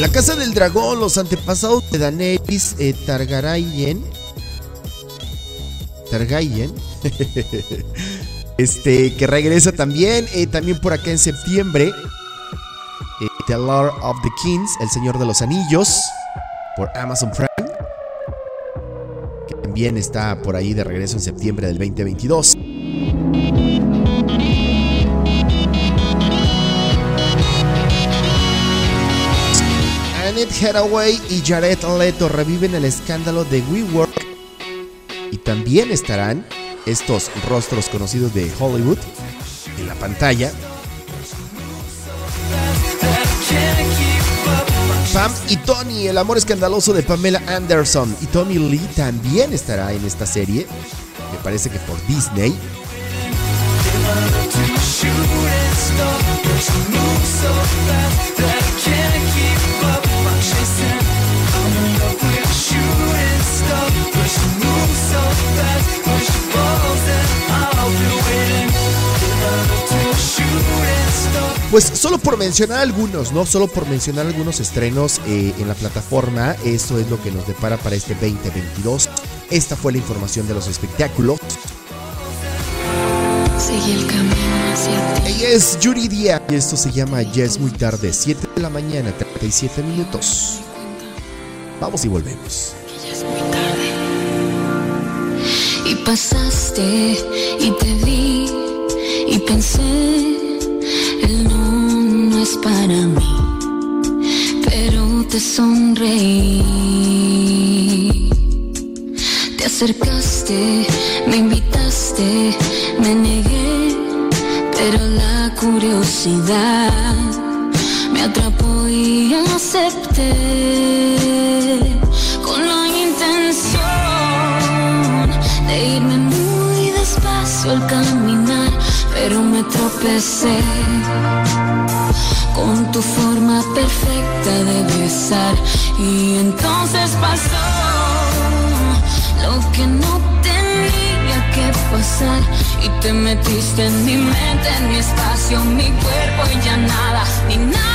La Casa del Dragón, los antepasados de Daenerys eh, Targaryen. Targaryen. este, que regresa también, eh, también por acá en septiembre. eh, the Lord of the Kings, El Señor de los Anillos, por Amazon Prime. Que también está por ahí de regreso en septiembre del 2022. Hathaway y Jared Leto reviven el escándalo de WeWork y también estarán estos rostros conocidos de Hollywood en la pantalla. Pam y Tony, el amor escandaloso de Pamela Anderson y Tommy Lee también estará en esta serie, me parece que por Disney. Pues solo por mencionar algunos, ¿no? Solo por mencionar algunos estrenos eh, en la plataforma, eso es lo que nos depara para este 2022. Esta fue la información de los espectáculos. Seguí el camino hacia ti. Ella es Yuri Díaz y esto se llama Ya es muy tarde, 7 de la mañana, 37 minutos. Vamos y volvemos. Y pasaste y te vi y pensé, es para mí, pero te sonreí. Te acercaste, me invitaste, me negué, pero la curiosidad me atrapó y acepté con la intención de irme muy despacio al caminar, pero me tropecé con tu forma perfecta de besar. Y entonces pasó lo que no tenía que pasar. Y te metiste en mi mente, en mi espacio, mi cuerpo y ya nada, ni nadie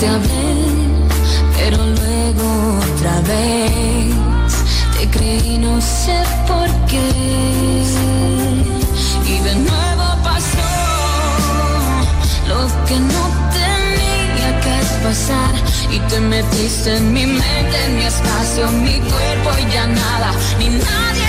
te hablé, pero luego otra vez te creí, no sé por qué. Y de nuevo pasó lo que no tenía que pasar. Y te metiste en mi mente, en mi espacio, mi cuerpo y ya nada, ni nadie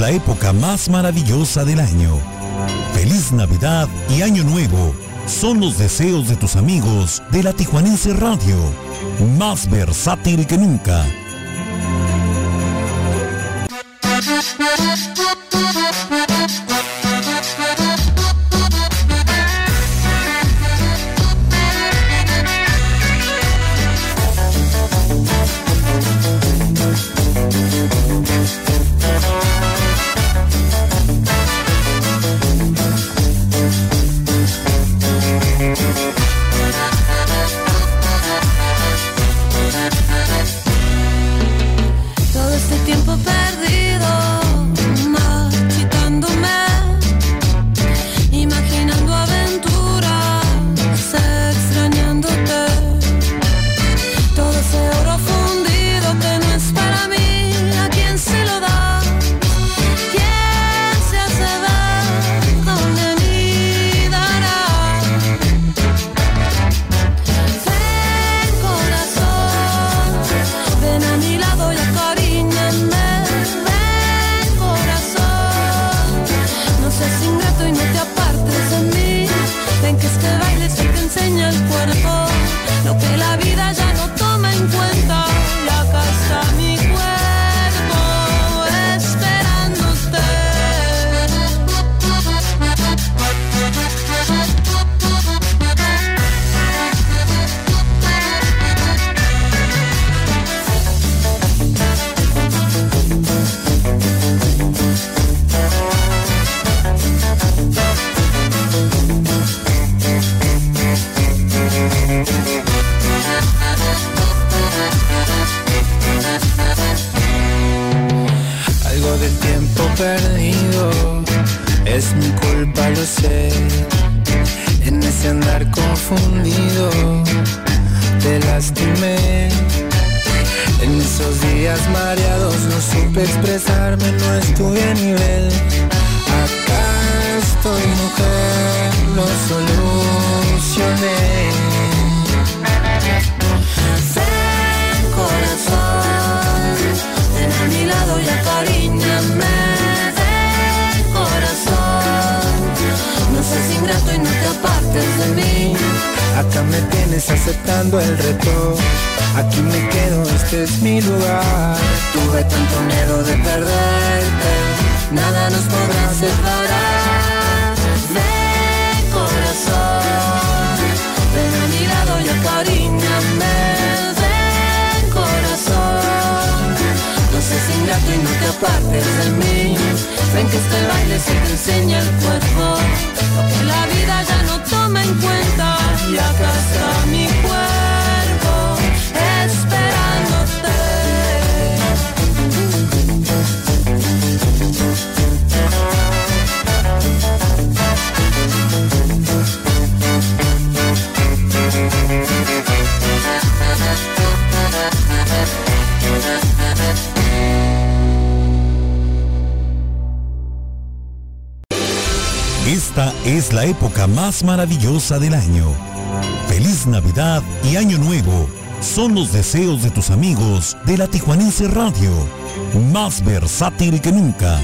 la época más maravillosa del año. Feliz Navidad y Año Nuevo son los deseos de tus amigos de la Tijuanense Radio, más versátil que nunca. esto el baile se te enseña el cuerpo, la vida ya no toma en cuenta, la casa. es la época más maravillosa del año. Feliz Navidad y Año Nuevo son los deseos de tus amigos de la Tijuanense Radio, más versátil que nunca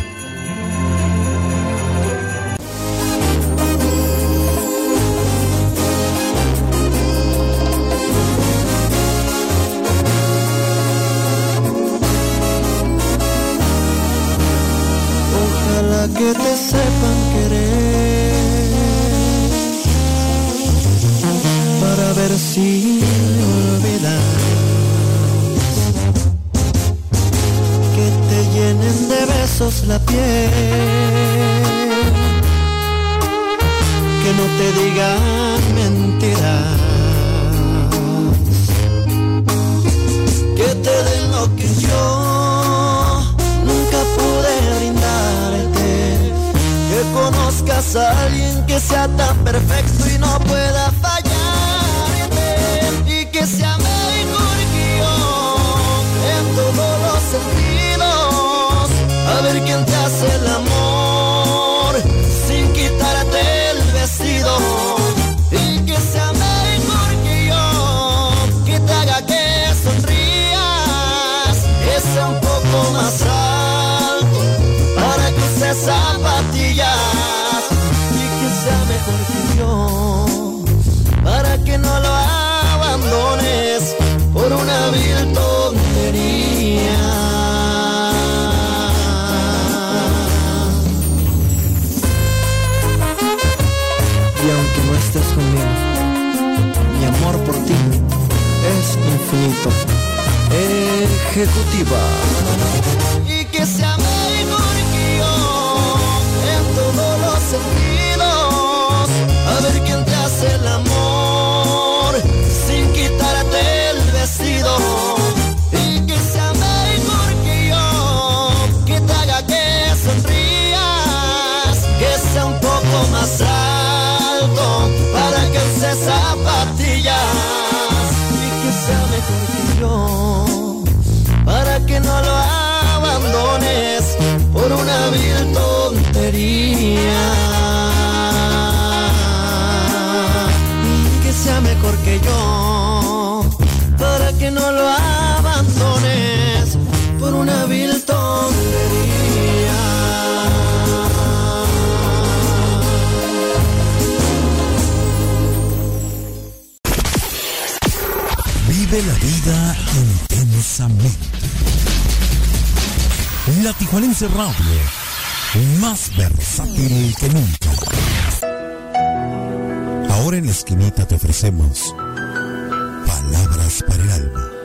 Palabras para el alma.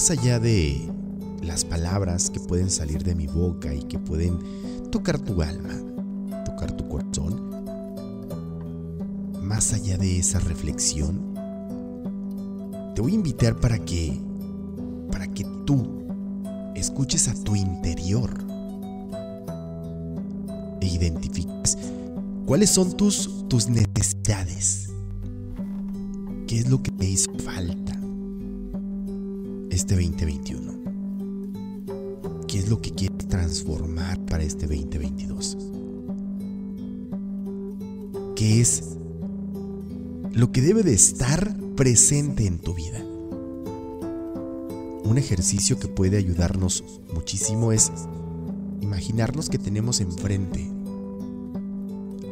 Más allá de las palabras que pueden salir de mi boca y que pueden tocar tu alma, tocar tu corazón, más allá de esa reflexión, te voy a invitar para que para que tú escuches a tu interior e identifiques cuáles son tus tus necesidades. ¿Qué es lo que te hizo falta este 2021? ¿Qué es lo que quieres transformar para este 2022? ¿Qué es lo que debe de estar presente en tu vida? Un ejercicio que puede ayudarnos muchísimo es imaginarnos que tenemos enfrente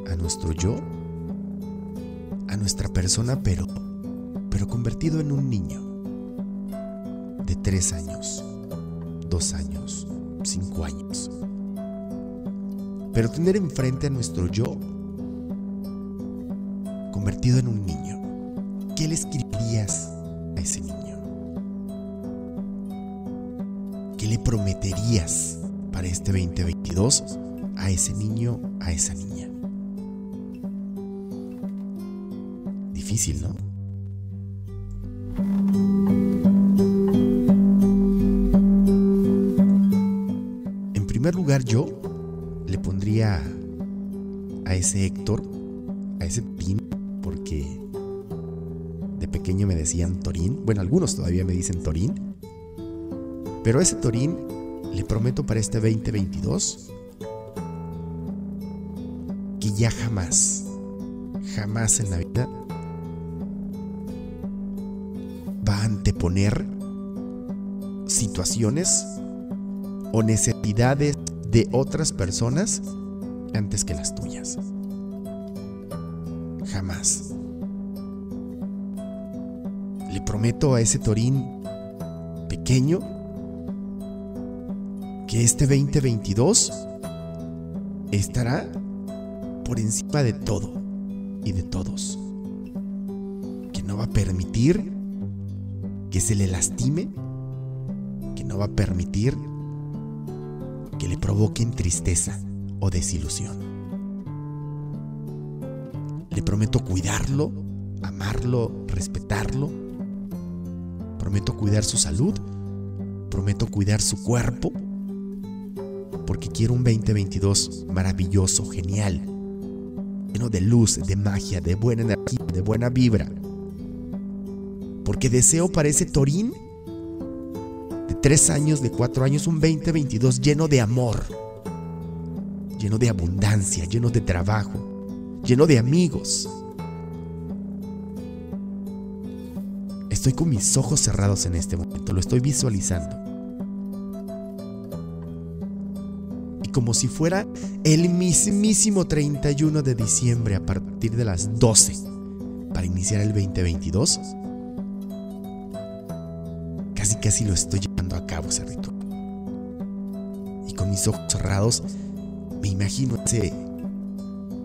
a nuestro yo, a nuestra persona, pero, pero convertido en un niño de tres años, dos años, cinco años. Pero tener enfrente a nuestro yo convertido en un niño. ¿Qué le escribirías a ese niño? ¿Qué le prometerías para este 2022 a ese niño, a esa niña? Difícil, ¿no? Lugar, yo le pondría a ese Héctor, a ese Torín, porque de pequeño me decían Torín. Bueno, algunos todavía me dicen Torín. Pero a ese Torín le prometo para este 2022 que ya jamás, jamás en la vida va a anteponer situaciones o necesidades de otras personas antes que las tuyas. Jamás. Le prometo a ese Torín pequeño que este 2022 estará por encima de todo y de todos. Que no va a permitir que se le lastime, que no va a permitir que le provoquen tristeza o desilusión. Le prometo cuidarlo, amarlo, respetarlo. Prometo cuidar su salud, prometo cuidar su cuerpo, porque quiero un 2022 maravilloso, genial, lleno de luz, de magia, de buena energía, de buena vibra. Porque deseo para ese Torín tres años, de cuatro años, un 2022 lleno de amor, lleno de abundancia, lleno de trabajo, lleno de amigos. Estoy con mis ojos cerrados en este momento, lo estoy visualizando. Y como si fuera el mismísimo 31 de diciembre a partir de las 12 para iniciar el 2022, casi casi lo estoy a cabo ese ritual. Y con mis ojos cerrados me imagino ese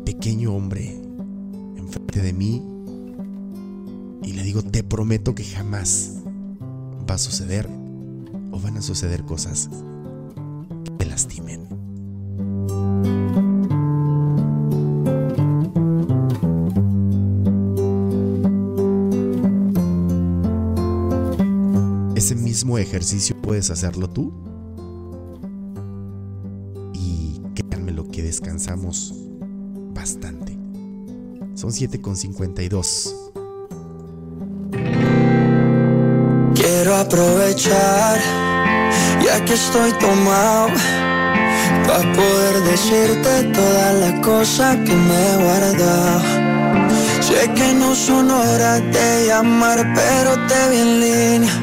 pequeño hombre enfrente de mí y le digo, te prometo que jamás va a suceder o van a suceder cosas que te lastimen. Mismo ejercicio puedes hacerlo tú. Y créanme lo que descansamos bastante. Son 7,52. Quiero aprovechar, ya que estoy tomado, para poder decirte toda la cosa que me he guardado. Sé que no son horas de llamar, pero te vi en línea.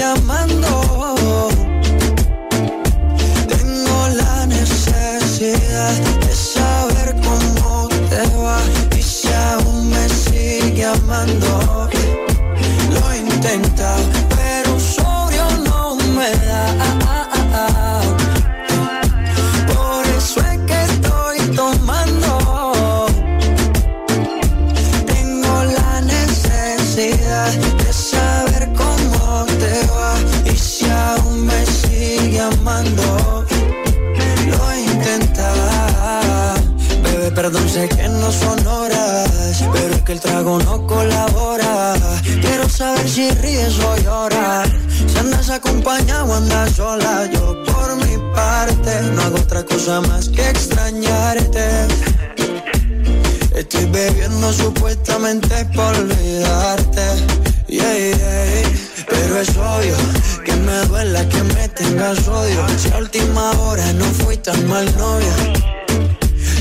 Estoy llamando. Andas acompañado o andas sola, yo por mi parte no hago otra cosa más que extrañarte. Estoy bebiendo supuestamente por olvidarte. Yeah, yeah. Pero es obvio que me duela que me tengas odio. Si a última hora no fui tan mal novio.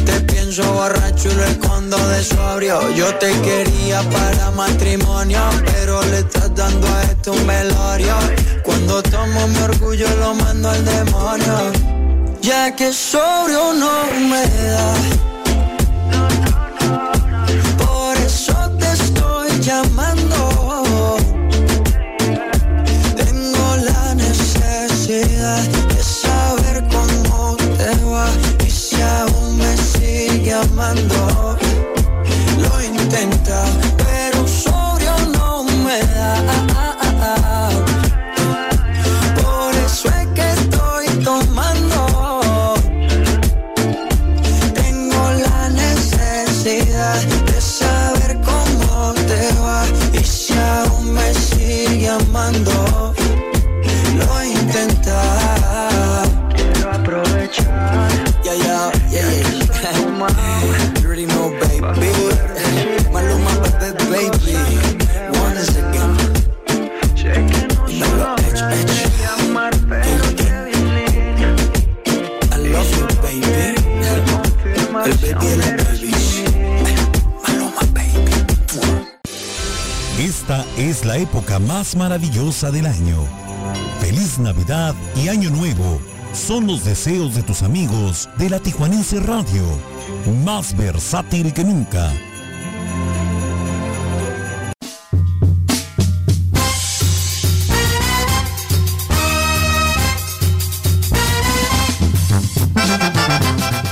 Te pienso borracho y lo escondo de sobrio. Yo te quería para matrimonio, pero le estás dando a esto un velorio. Cuando tomo mi orgullo lo mando al demonio. Ya que sobrio no me da. Más maravillosa del año. Feliz Navidad y Año Nuevo son los deseos de tus amigos de la Tijuanense Radio, más versátil que nunca.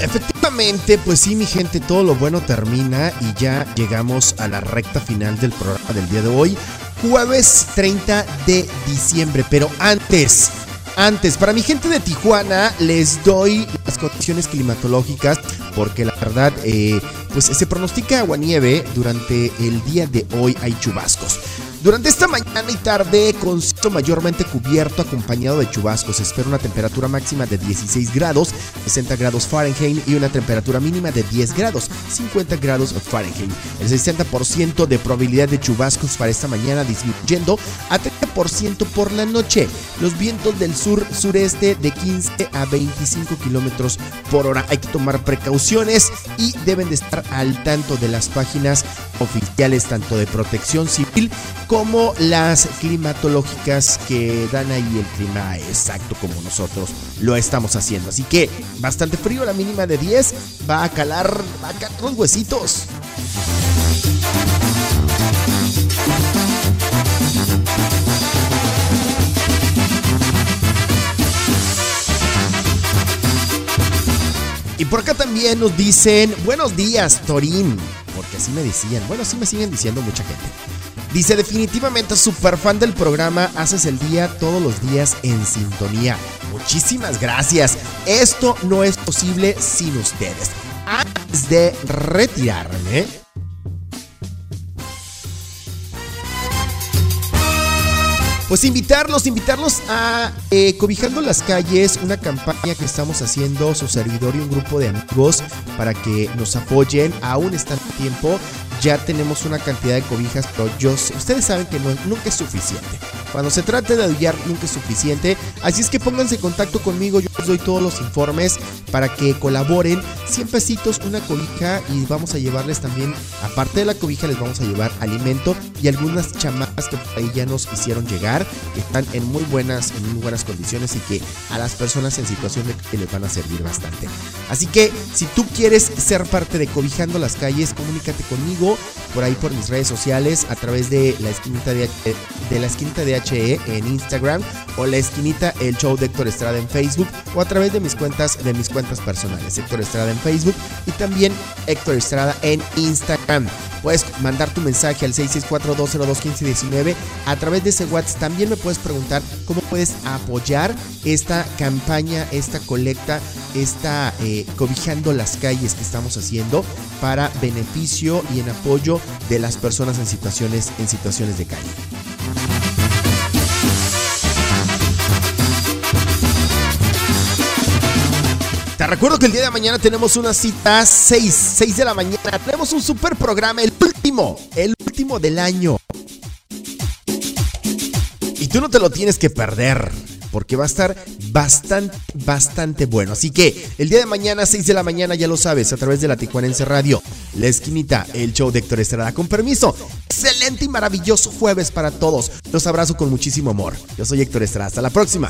Efectivamente, pues sí, mi gente, todo lo bueno termina y ya llegamos a la recta final del programa del día de hoy, jueves 30 de diciembre. Pero antes, antes, para mi gente de Tijuana, les doy las condiciones climatológicas porque la verdad, eh, pues se pronostica aguanieve durante el día de hoy. Hay chubascos. Durante esta mañana y tarde, con cielo mayormente cubierto, acompañado de chubascos, espera una temperatura máxima de 16 grados, 60 grados Fahrenheit y una temperatura mínima de 10 grados, 50 grados Fahrenheit. El 60% de probabilidad de chubascos para esta mañana disminuyendo a 30% por la noche. Los vientos del sur-sureste de 15 a 25 kilómetros por hora. Hay que tomar precauciones y deben de estar al tanto de las páginas oficiales, tanto de protección civil como las climatológicas que dan ahí el clima exacto como nosotros lo estamos haciendo. Así que bastante frío, la mínima de 10 va a calar, va a calar los huesitos. Y por acá también nos dicen, buenos días, Torín. Porque así me decían. Bueno, así me siguen diciendo mucha gente. Dice, definitivamente súper fan del programa, haces el día todos los días en sintonía. Muchísimas gracias. Esto no es posible sin ustedes. Antes de retirarme, Pues invitarlos, invitarlos a eh, Cobijando las Calles, una campaña que estamos haciendo su servidor y un grupo de amigos para que nos apoyen. Aún está en tiempo, ya tenemos una cantidad de cobijas, pero yo ustedes saben que no- nunca es suficiente. Cuando se trate de aullar nunca es suficiente, así es que pónganse en contacto conmigo, yo les doy todos los informes para que colaboren. 100 pesitos, una cobija y vamos a llevarles también, aparte de la cobija, les vamos a llevar alimento y algunas chamarras que por ahí ya nos hicieron llegar, que están en muy buenas, en muy buenas condiciones y que a las personas en situación de que les van a servir bastante. Así que si tú quieres ser parte de Cobijando las Calles, comunícate conmigo por ahí por mis redes sociales a través de la esquinita de, de la esquinita de HE en Instagram o la esquinita el show de Héctor Estrada en Facebook o a través de mis cuentas de mis cuentas personales Héctor Estrada en Facebook y también Héctor Estrada en Instagram. Puedes mandar tu mensaje al 664-202-1519 a través de ese WhatsApp. También me puedes preguntar cómo puedes apoyar esta campaña, esta colecta, esta eh, cobijando las calles que estamos haciendo para beneficio y en apoyo de las personas en situaciones, en situaciones de calle. Recuerdo que el día de mañana tenemos una cita 6, 6 de la mañana. Tenemos un super programa, el último, el último del año. Y tú no te lo tienes que perder, porque va a estar bastante, bastante bueno. Así que el día de mañana, 6 de la mañana, ya lo sabes, a través de la Tijuanense Radio, La Esquinita, el show de Héctor Estrada. Con permiso, excelente y maravilloso jueves para todos. Los abrazo con muchísimo amor. Yo soy Héctor Estrada. Hasta la próxima.